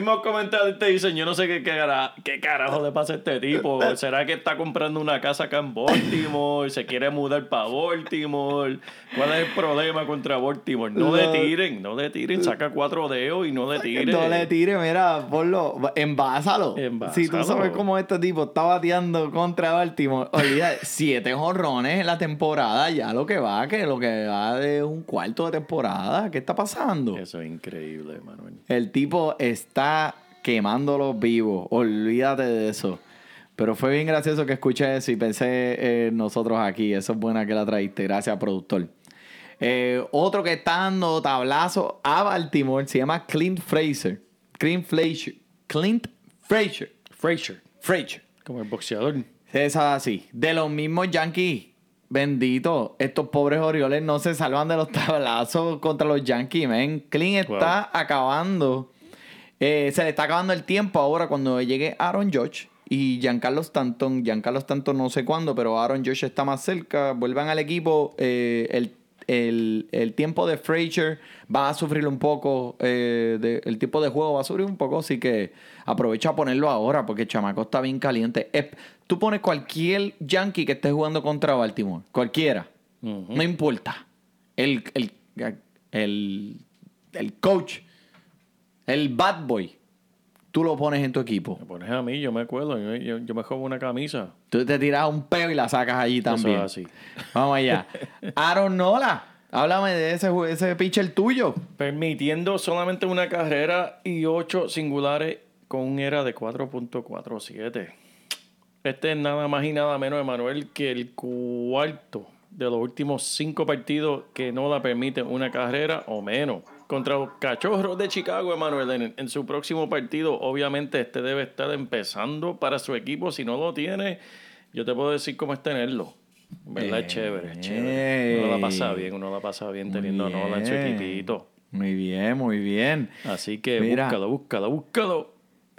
mismos comentarios te dicen, yo no sé qué, qué, cara- qué carajo le pasa a este tipo. ¿Será que está comprando una casa acá en Baltimore? ¿Se quiere mudar para Baltimore? ¿Cuál es el problema contra Baltimore? No le Lo- tiren, no le tiren. Saca cuatro dedos y no le tiren. No le tires, mira, ponlo, envásalo. Envásalo. Si tú sabes cómo este tipo está bateando contra Baltimore, olvida, siete jonrones en la temporada, ya lo que va, que lo que va de un cuarto de temporada. ¿Qué está pasando? Eso es increíble, Manuel. El tipo está quemándolos vivos. Olvídate de eso. Pero fue bien gracioso que escuché eso y pensé en nosotros aquí. Eso es buena que la traíste. Gracias, productor. Eh, otro que está dando tablazo a Baltimore se llama Clint Fraser. Clint Fraser. Clint Fraser. Frazier, Fraser. como el boxeador. Es así. De los mismos Yankees. Bendito. Estos pobres Orioles no se salvan de los tablazos contra los Yankees, men. Clint está acabando. Eh, se le está acabando el tiempo ahora cuando llegue Aaron Judge y Giancarlo Stanton. Giancarlo Stanton no sé cuándo, pero Aaron Judge está más cerca. Vuelvan al equipo. eh, el, el- el tiempo de Frazier va a sufrir un poco. eh, de- el tiempo de juego va a sufrir un poco. Así que aprovecha a ponerlo ahora porque el chamaco está bien caliente. Eh, tú pones cualquier Yankee que esté jugando contra Baltimore. Cualquiera. No importa. El, el coach, el bad boy, tú lo pones en tu equipo. Me pones a mí, yo me acuerdo. Yo, yo- yo me juego una camisa. Tú te tiras un peo y la sacas allí también. Eso es así. Vamos allá. Aaron Nola, háblame de ese, ese pitcher tuyo. Permitiendo solamente una carrera y ocho singulares con un era de 4.47. Este es nada más y nada menos, Emanuel, que el cuarto de los últimos cinco partidos que no la permiten una carrera o menos. Contra los cachorros de Chicago, Emanuel, en, en su próximo partido, obviamente este debe estar empezando para su equipo. Si no lo tiene, yo te puedo decir cómo es tenerlo. En ¿Verdad? es chévere, es chévere. Uno la pasa bien, uno la pasa bien teniendo a Nola en su equipito. Muy bien, muy bien. Así que Mira. búscalo, búscalo, búscalo.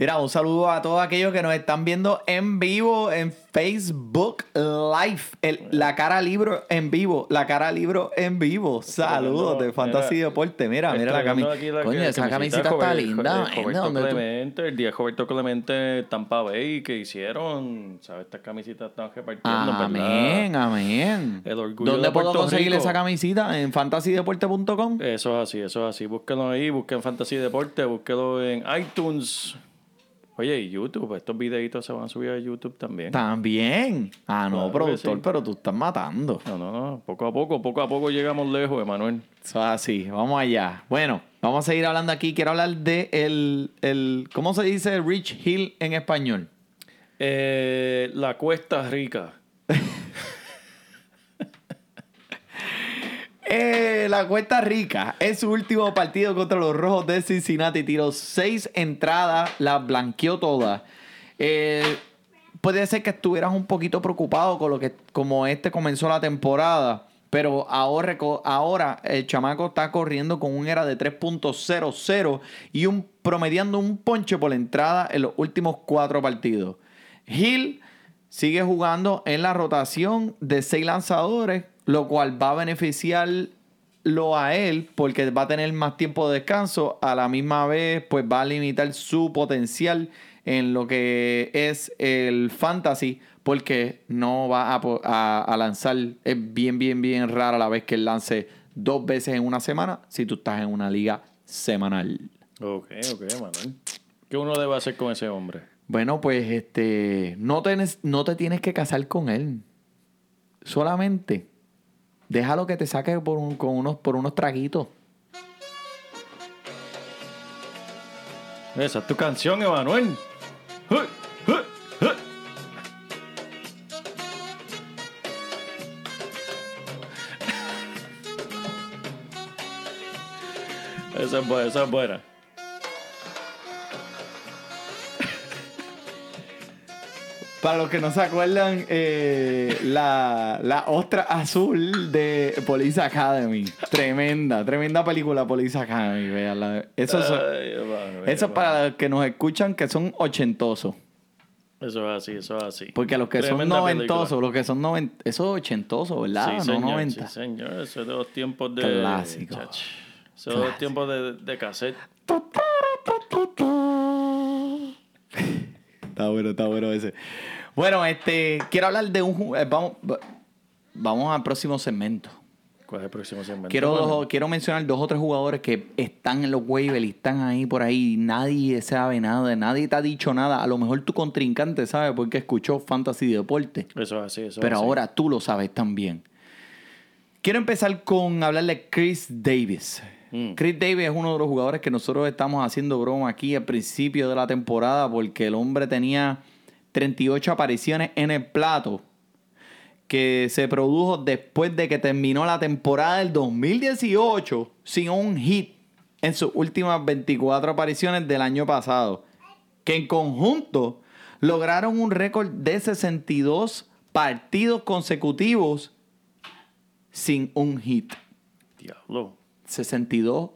Mira, un saludo a todos aquellos que nos están viendo en vivo en Facebook Live. El- la cara libro en vivo. La cara libro en vivo. Saludos de Mira, Fantasy Deporte. Mira, mira la la- Coño, esa camisita está linda. de man. Roberto ¿Dónde tú- Clemente, el día de Roberto Clemente Tampa Bay que hicieron, ¿sabes? Estas camisas están repartiendo. Amén, amén. El orgullo ¿Dónde de puedo conseguir Rico. esa camisita? En fantasydeporte.com. Eso es así, eso es así. Búsquelo ahí, busquen Fantasy Deporte, búsquelo en iTunes. Oye, y YouTube, estos videitos se van a subir a YouTube también. También. Ah, no, Claro productor, sí. pero tú estás matando. No, no, no, poco a poco, poco a poco llegamos lejos, Emanuel. Así, vamos allá. Bueno, vamos a seguir hablando aquí. Quiero hablar de el, el ¿cómo se dice Rich Hill en español? Eh, la Cuesta Rica. Eh, la Cuesta Rica es su último partido contra los Rojos de Cincinnati. Tiró seis entradas, las blanqueó todas. Eh, puede ser que estuvieras un poquito preocupado con lo que como este comenzó la temporada. Pero ahora, el chamaco está corriendo con un era de 3.00 y un, promediando un ponche por la entrada en los últimos cuatro partidos. Hill sigue jugando en la rotación de seis lanzadores, lo cual va a beneficiarlo a él porque va a tener más tiempo de descanso. A la misma vez, pues va a limitar su potencial en lo que es el fantasy porque no va a, a- a lanzar. Es bien, bien, bien rara la vez que él lance dos veces en una semana si tú estás en una liga semanal. Ok, ok, Manuel. ¿Qué uno debe hacer con ese hombre? Bueno, pues este, no te, no te tienes que casar con él. Solamente déjalo que te saque por, un- con unos, por unos traguitos. Esa es tu canción, Emanuel. Esa es buena, esa es buena. Para los que no se acuerdan, eh, la, la ostra azul de Police Academy. Tremenda, tremenda película Police Academy. véanla. Eso, es- Ay, eso es para los que nos escuchan que son ochentosos. Eso es así, eso es así. Porque los que Tremenda son película. noventosos, los que son novent eso es ochentoso, ¿verdad? Sí, no señor, 90. sí, señor. Eso es de los tiempos de... Clásico. Chach. Eso es de los tiempos de, de cassette. Está bueno, está bueno ese. Bueno, este, quiero hablar de un... eh, vamos, va- vamos al próximo segmento. ¿Cuál es el próximo segmento? Quiero, dos- quiero mencionar dos o tres jugadores que están en los waivers y están ahí por ahí. Nadie sabe nada, nadie te ha dicho nada. A lo mejor tu contrincante sabe porque escuchó Fantasy Deporte. Eso es así, eso es Pero así. ahora tú lo sabes también. Quiero empezar con hablarle de Chris Davis. Mm. Chris Davis es uno de los jugadores que nosotros estamos haciendo broma aquí al principio de la temporada porque el hombre tenía 38 apariciones en el plato que se produjo después de que terminó la temporada del 2018 sin un hit en sus últimas 24 apariciones del año pasado, que en conjunto lograron un récord de 62 partidos consecutivos sin un hit. Diablo. 62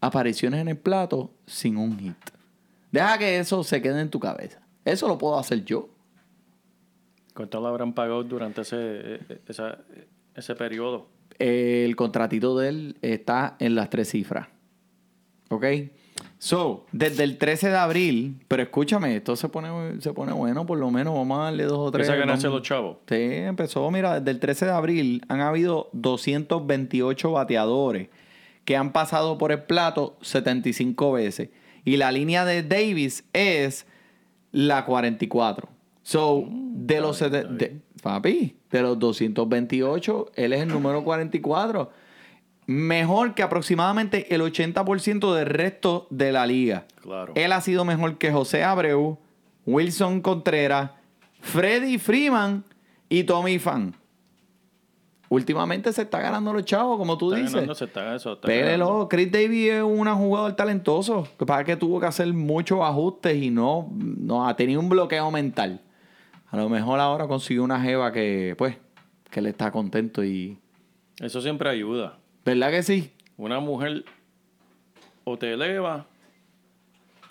apariciones en el plato sin un hit. Deja que eso se quede en tu cabeza. Eso lo puedo hacer yo. ¿Cuánto le habrán pagado durante ese, esa- ese periodo? El contratito de él está en las tres cifras. ¿Ok? So, desde el 13 de abril, pero escúchame, esto se pone, se pone bueno, por lo menos vamos a darle dos o tres. Empieza a ganarse vamos- los chavos. Sí, empezó, mira, desde el 13 de abril han habido 228 bateadores que han pasado por el plato 75 veces. Y la línea de Davis es la 44. So, de los... de- papi, de los 228, él es el número 44. Mejor que aproximadamente el 80% del resto de la liga. Claro. Él ha sido mejor que José Abreu, Wilson Contreras, Freddy Freeman y Tommy Fan. Últimamente se está ganando los chavos, como tú Está dices. ganando, se está, eso, está. Chris Davis es un jugador talentoso. Que pasa que tuvo que hacer muchos ajustes y no, no ha tenido un bloqueo mental. A lo mejor ahora consiguió una jeva que, pues, que le está contento y. Eso siempre ayuda. ¿Verdad que sí? Una mujer o te eleva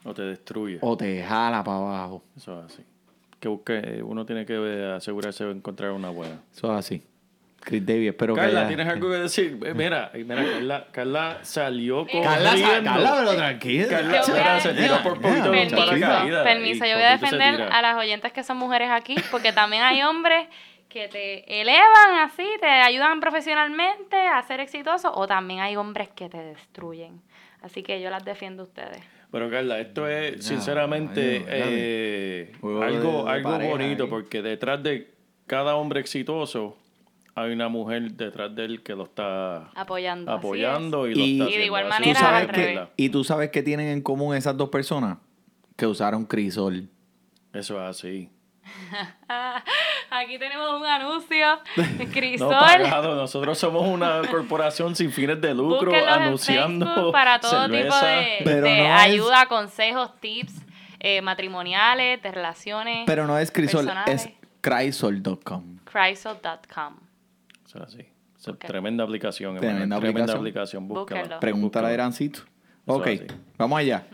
o te destruye. O te jala para abajo. Eso es así. Que busque, uno tiene que asegurarse de encontrar una buena. Eso es así. Chris Davis, espero que. Carla, ¿tienes algo que decir? Eh, Mira, eh, mira Carla, Carla salió corriendo. Carla, sa- Carla, pero tranquila. Carla se, a- se tiró por poquito Permiso, paracaídas. permiso, yo voy a defender tira. a las oyentes que son mujeres aquí, porque también hay hombres que te elevan así, te ayudan profesionalmente a ser exitoso, o también hay hombres que te destruyen. Así que yo las defiendo a ustedes. Pero Carla, esto es sinceramente eh, algo, de- de algo bonito ahí. porque detrás de cada hombre exitoso hay una mujer detrás de él que lo está Apoyando. apoyando y, lo Y- está y de igual Así ¿Tú manera, es, sabes al que- revés. y tú sabes qué tienen en común esas dos personas que usaron crisol. Eso es así. Aquí tenemos un anuncio. No Crisol. pagado. Nosotros somos una corporación sin fines de lucro Búsquenlos anunciando para todo tipo cerveza. de, Pero de no es- ayuda, consejos, tips eh, matrimoniales, de relaciones. Pero no es crisol, personales. es chrysol.com. Chrysol.com. Eso es así. Esa Ok. Tremenda aplicación. Tremenda. Tremenda aplicación. aplicación. Búscala. Búsquenlo. Pregúntale a. Erancito. Ok, vamos allá.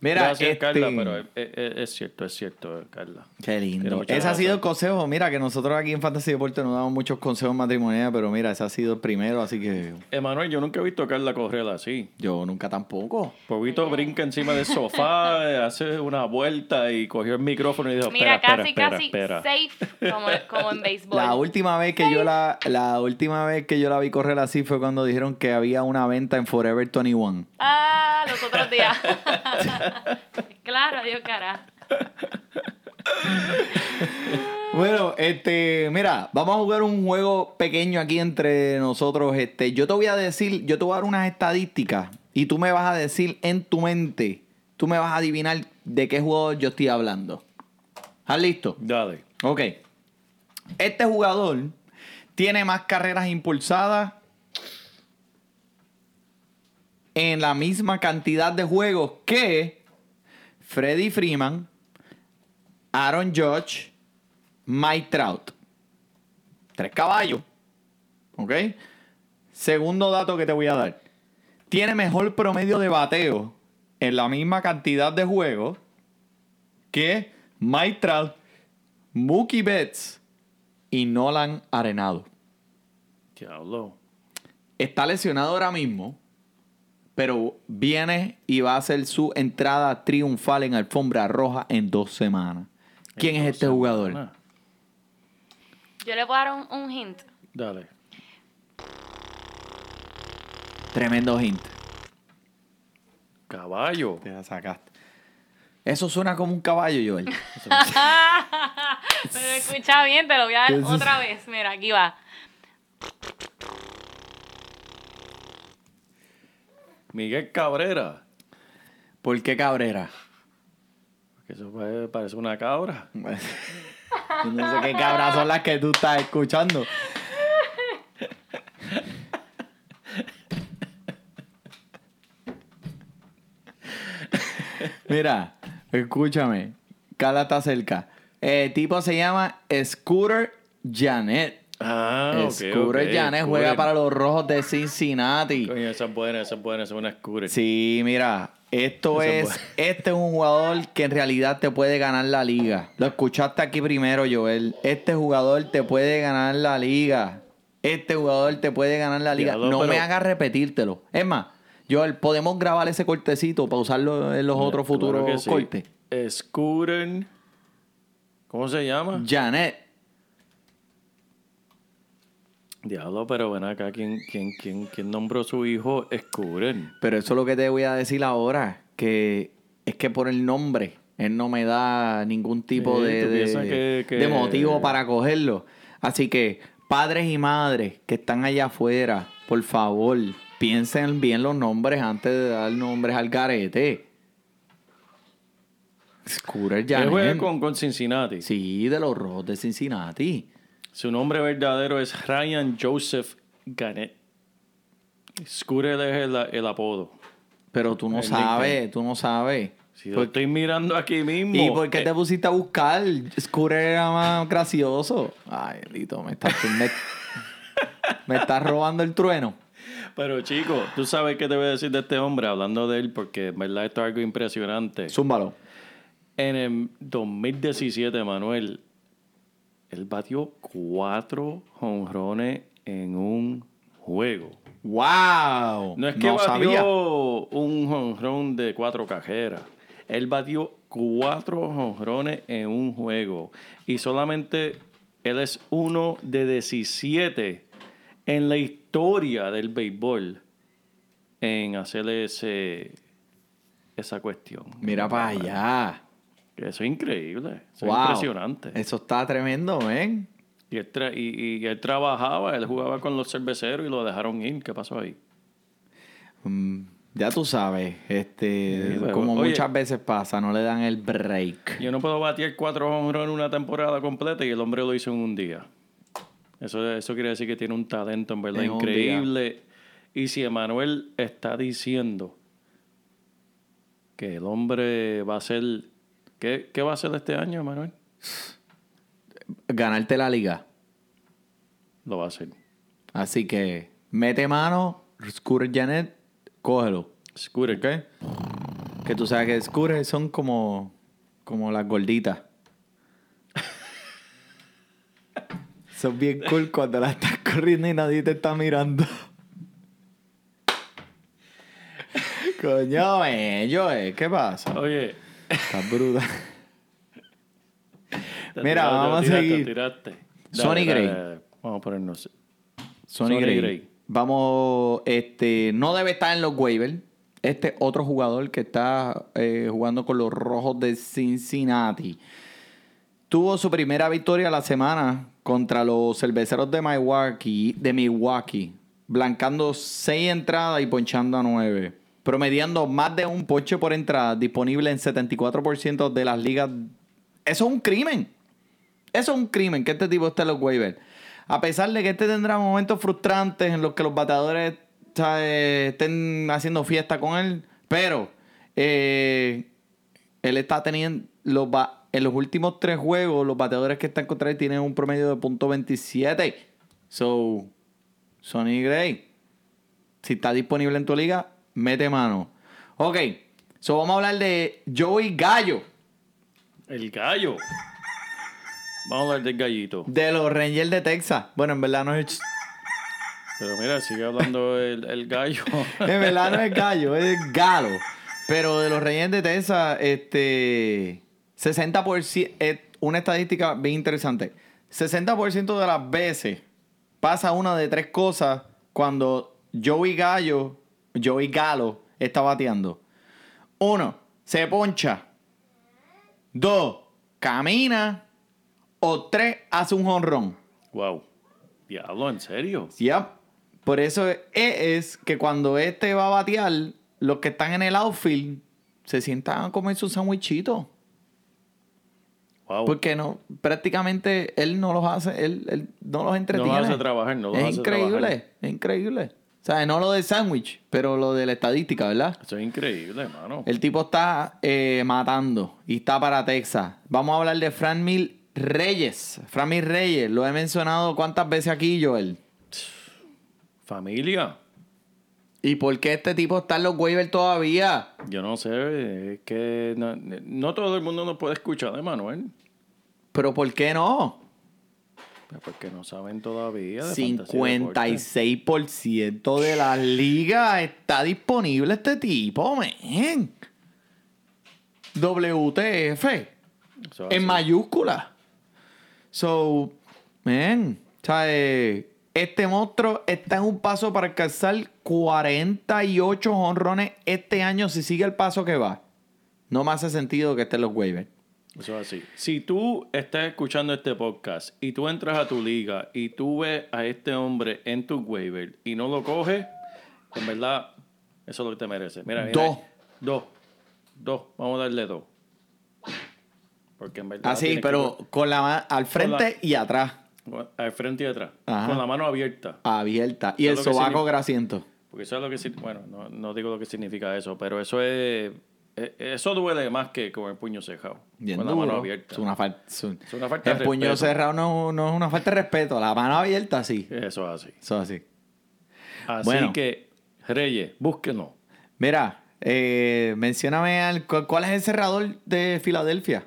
Mira, Gracias, este- Carla, pero es, es- es cierto, es cierto, Carla. Qué lindo. Ese ha sido el consejo. Mira, que nosotros aquí en Fantasy Deporte no damos muchos consejos matrimoniales, pero mira, ese ha sido el primero, así que Emanuel, yo nunca he visto a Carla correr así. yo nunca tampoco. Poquito brinca encima del sofá, eh, hace una vuelta y cogió el micrófono y dijo, Mira, espera, casi, espera, casi espera, safe como, como en béisbol. La última vez que yo la, la última vez que yo la vi correr así fue cuando dijeron que había una venta en Forever 21. Ah, los otros días. claro, Dios cara. Bueno, este, mira, vamos a jugar un juego pequeño aquí entre nosotros. Este, yo te voy a decir, yo te voy a dar unas estadísticas y tú me vas a decir en tu mente, tú me vas a adivinar de qué jugador yo estoy hablando. ¿Estás listo? Dale. Ok. Este jugador tiene más carreras impulsadas en la misma cantidad de juegos que Freddie Freeman, Aaron Judge, Mike Trout. Tres caballos. ¿Ok? Segundo dato que te voy a dar. Tiene mejor promedio de bateo en la misma cantidad de juegos que Mike Trout, Mookie Betts y Nolan Arenado. Diablo. Está lesionado ahora mismo, pero viene y va a hacer su entrada triunfal en alfombra roja en dos semanas. ¿Quién es este jugador? Yo le puedo dar un, un hint. Dale. Tremendo hint. Caballo. Te la sacaste. Eso suena como un caballo, Joel. Pero escucha bien, te lo voy a dar otra vez. Mira, aquí va. Miguel Cabrera. ¿Por qué Cabrera? Que eso parece una cabra. Yo no sé qué cabras son las que tú estás escuchando. Mira, escúchame. Carla está cerca. El tipo se llama Scooter Janet. Ah, ok. Scooter ok, Janet Scooter. juega para los rojos de Cincinnati. Coño, esa es buena, esa es buena, esa es una Scooter. Sí, mira, esto Esa es es, buena. este es un jugador que en realidad te puede ganar la liga. Lo escuchaste aquí primero, Joel. Este jugador te puede ganar la liga. Este jugador te puede ganar la liga. Diablo, no pero- me hagas repetírtelo. Es más, Joel, podemos grabar ese cortecito para usarlo en los otros futuros sí. cortes. Scooter. ¿Cómo se llama? Janet. Diablo, pero ven acá, ¿quién, quién, quién, quién nombró su hijo Scooter? Pero eso es lo que te voy a decir ahora. Que es que por el nombre, él no me da ningún tipo Sí, de, de- piensas que- que- de motivo para cogerlo. Así que, padres y madres que están allá afuera, por favor, piensen bien los nombres antes de dar nombres al garete. Scooter Él juega con, con Cincinnati. Sí, de los rojos de Cincinnati. Su nombre verdadero es Ryan Joseph Gannett. Scooter es el, el apodo. Pero tú no El sabes, tú no sabes. Si lo estoy mirando aquí mismo. ¿Y por qué eh, te pusiste a buscar? Scooter era más gracioso. Ay, Lito, me estás, me, me estás robando el trueno. Pero chico, tú sabes qué te voy a decir de este hombre, hablando de él, porque en verdad esto es algo impresionante. Zúmbalo. En el 2017, Manuel, él batió cuatro jonrones en un juego. ¡Wow! No es que batió sabía. un jonrón de cuatro cajeras. Él batió cuatro jonrones en un juego. Y solamente él es uno de 17 en la historia del béisbol en hacerle ese, esa cuestión. Mira para allá. Eso es increíble. Eso Wow. es impresionante. Eso está tremendo, ven. Y él, tra- y, y él trabajaba, él jugaba con los cerveceros y lo dejaron ir. ¿Qué pasó ahí? Mm, ya tú sabes, este, Sí, pero, como oye- muchas veces pasa, no le dan el break. Yo no puedo batir cuatro hombros en una temporada completa y el hombre lo hizo en un día. Eso, eso quiere decir que tiene un talento en verdad En increíble. Y si Emanuel está diciendo que el hombre va a ser... ¿Qué, qué va a hacer este año, Emanuel? Ganarte la liga. Lo va a hacer. Así que mete mano, Scooter Janet, cógelo. Scooter. ¿Ok? Que tú sabes que Scooter son como, como las gorditas. son bien cool cuando las estás corriendo y nadie te está mirando. Coño, eh, Joe, ¿qué pasa? Oye, Estás bruta. Mira, tiraste, vamos a tiraste, seguir. Sonny Dale, Gray. dale. Vamos a ponernos. Sonny, Sonny Gray. Gray. Vamos, este, no debe estar en los waivers. Este otro jugador que está eh, jugando con los rojos de Cincinnati. Tuvo su primera victoria la semana contra los cerveceros de Milwaukee, de Milwaukee, blancando seis entradas y ponchando a nueve, promediando más de un ponche por entrada, disponible en 74% de las ligas. Eso es un crimen. Eso es un crimen que este tipo esté en los waivers. A pesar de que este tendrá momentos frustrantes en los que los bateadores estén haciendo fiesta con él, pero eh, él está teniendo los en los últimos tres juegos, los bateadores que están contra él tienen un promedio de punto .27. So, Sonny Gray, si está disponible en tu liga, mete mano. Ok, so vamos a hablar de Joey Gallo, El gallo. Vamos a hablar del gallito. de los Rangers de Texas. Bueno, en verdad no es... Pero mira, sigue hablando el, el gallo. En verdad no es gallo, es galo. Pero de los Reyes de Texas, este. 60%. Es una estadística bien interesante. 60% de las veces pasa una de tres cosas cuando Joey Gallo, Joey Galo, está bateando. Uno, se poncha. Dos, camina. O tres, hace un jonrón. wow. Diablo, ¿en serio? Yep. Por eso es, es que cuando este va a batear, los que están en el outfield se sientan a comer su sandwichito. Wow. Porque no, prácticamente él no los hace, él, él no los entretiene. No los hace trabajar, no los es hace increíble, trabajar. es increíble. O sea, no lo del sándwich, pero lo de la estadística, ¿verdad? Eso es increíble, hermano. El tipo está eh, matando y está para Texas. Vamos a hablar de Fran Mil Reyes. Fran Mil Reyes, lo he mencionado cuántas veces aquí, Joel. Familia. ¿Y por qué este tipo está en los waivers todavía? Yo no sé, es que no, no todo el mundo nos puede escuchar de Manuel. ¿Pero por qué no? Porque no saben todavía. de fantasía y deporte. 56% de las ligas está disponible este tipo, men. WTF. En mayúscula. So, man, ¿sabes? Este monstruo está en un paso para alcanzar 48 honrones este año si sigue el paso que va. No me hace sentido que esté en los waivers. Eso es así. Si tú estás escuchando este podcast y tú entras a tu liga y tú ves a este hombre en tu waiver y no lo coges, en verdad, eso es lo que te merece. Mira, mira, Dos. Dos. Dos. Vamos a darle dos. Porque en verdad. Así, que- Ah, pero con la mano al frente y atrás. Al frente y atrás. Ajá. Con la mano abierta. Abierta. Y el sobaco significa- grasiento. Porque eso es lo que Bueno, no, no digo lo que significa eso, pero eso es. Eh, Eso duele más que con el puño cerrado. Bien con la duro. mano abierta. Es una falta. Es, un- Es una falta de el puño cerrado no, no es una falta de respeto. La mano abierta, sí. Eso es así. Eso es así. Así Bueno. que, Reyes, búsquenos. Mira, eh, mencióname al, cu- cuál es el cerrador de Filadelfia.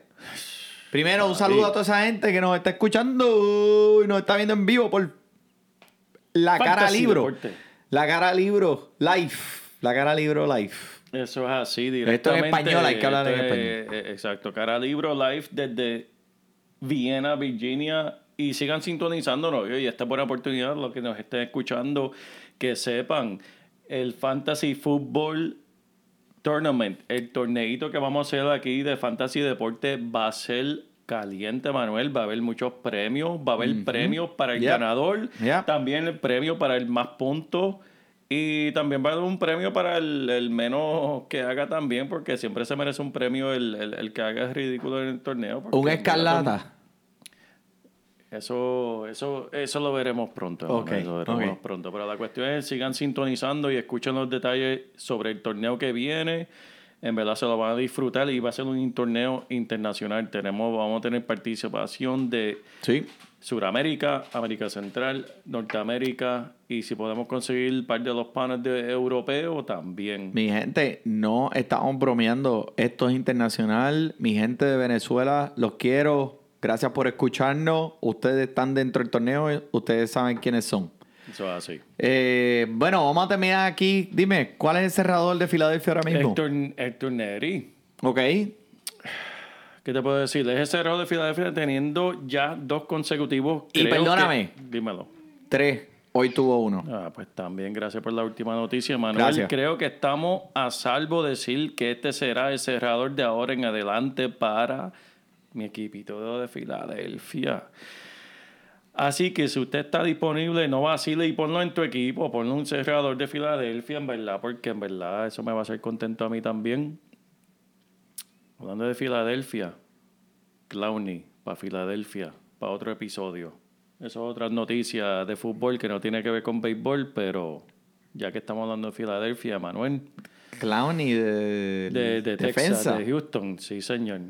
Primero, un saludo a toda esa gente que nos está escuchando y nos está viendo en vivo por la cara Fantasy libro. Deporte. La cara libro live. La cara libro live. Eso es así, Esto en directamente. español, hay que hablar en español. eh, Exacto, Cara Libro Live desde Viena, Virginia. Y sigan sintonizándonos. Y esta es buena oportunidad, los que nos estén escuchando, que sepan, el Fantasy Football Tournament, el torneito que vamos a hacer aquí de Fantasy Deporte va a ser caliente, Manuel. Va a haber muchos premios. Va a haber premios para el Yep. ganador. Yep. También el premio para el más puntos. Y también va a haber un premio para el, el menos que haga también, porque siempre se merece un premio el, el, el que haga es ridículo en el torneo. Un escarlata. Eso, eso, eso lo veremos pronto. hermano, Ok, eso lo veremos pronto. Pero la cuestión es sigan sintonizando y escuchen los detalles sobre el torneo que viene. En verdad se lo van a disfrutar y va a ser un torneo internacional. Tenemos, vamos a tener participación de Sí. Suramérica, América Central, Norteamérica y si podemos conseguir un par de los panes de europeos también. Mi gente, no estamos bromeando. Esto es internacional. Mi gente de Venezuela, los quiero. Gracias por escucharnos. Ustedes están dentro del torneo. Ustedes saben quiénes son. Eso es así. Eh, bueno, vamos a terminar aquí. Dime, ¿cuál es el cerrador de Filadelfia ahora mismo? Héctor, Héctor Neri. Ok. ¿Qué te puedo decir? Es el cerrado de Filadelfia teniendo ya dos consecutivos. Y perdóname. que- dímelo. Tres. Hoy tuvo uno. Ah, pues también gracias por la última noticia, Manuel. Gracias. Creo que estamos a salvo de decir que este será el cerrador de ahora en adelante para mi equipito de Filadelfia. Así que si usted está disponible, no vacile y ponlo en tu equipo, ponlo un cerrador de Filadelfia, en verdad, porque en verdad eso me va a hacer contento a mí también. Hablando de Filadelfia, Clowney para Filadelfia, para otro episodio. Eso es otra noticia de fútbol que no tiene que ver con béisbol, pero ya que estamos hablando de Filadelfia, Manuel, Clowney de, de, de defensa. Texas, de Houston, sí señor.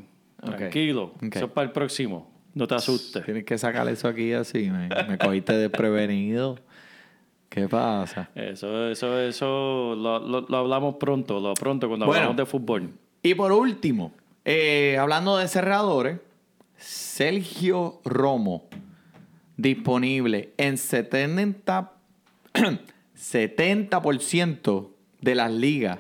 Tranquilo, eso es para el próximo, no te asustes. Tienes que sacar eso aquí así. Me, me cogiste desprevenido. ¿Qué pasa? Eso, eso, eso lo, lo- lo hablamos pronto, lo pronto cuando Bueno. hablamos de fútbol. Y por último, eh, hablando de cerradores, Sergio Romo, disponible en 70, 70% de las ligas.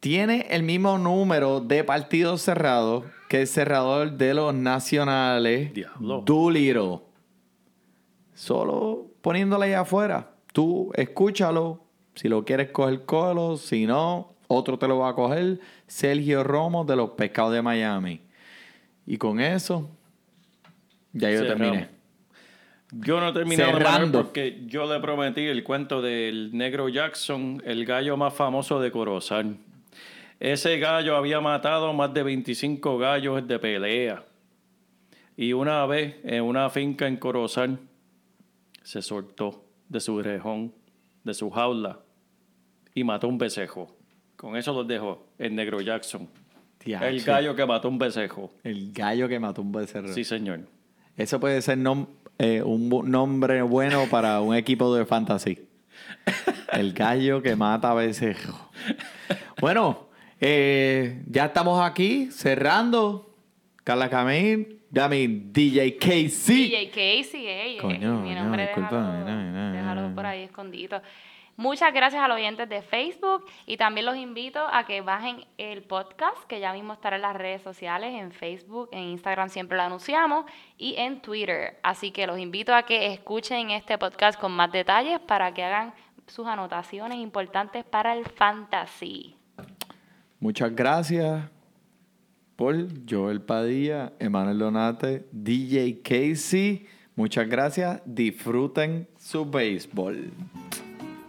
Tiene el mismo número de partidos cerrados que el cerrador de los nacionales, Diablo. Doolittle. Solo poniéndole ahí afuera. Tú escúchalo. Si lo quieres coger, cógelo. Si no, otro te lo va a coger. Sergio Romo de los Pescados de Miami. Y con eso, ya yo Cerramos. terminé. Yo no Manuel, Cerrando. porque yo le prometí el cuento del negro Jackson, el gallo más famoso de Corozal. Ese gallo había matado más de 25 gallos de pelea. Y una vez en una finca en Corozal se soltó de su rejón, de su jaula y mató un becerro. Con eso los dejó el negro Jackson. El gallo que mató un becerro. El gallo que mató un becerro. Sí, señor. Eso puede ser nom- eh, un bu- nombre bueno para un equipo de fantasy. El gallo que mata a becerro. Bueno, eh, ya estamos aquí cerrando. Carla Camil, Dami DJ KC. DJ Casey, ey, ey, Coño, mi nombre, disculpa, déjalo, mira, mira, déjalo mira. por ahí escondido. Muchas gracias a los oyentes de Facebook y también los invito a que bajen el podcast que ya mismo estará en las redes sociales, en Facebook, en Instagram siempre lo anunciamos y en Twitter. Así que los invito a que escuchen este podcast con más detalles para que hagan sus anotaciones importantes para el fantasy. Muchas gracias por Joel Padilla, Emanuel Donate, DJ Casey. Muchas gracias. Disfruten su béisbol.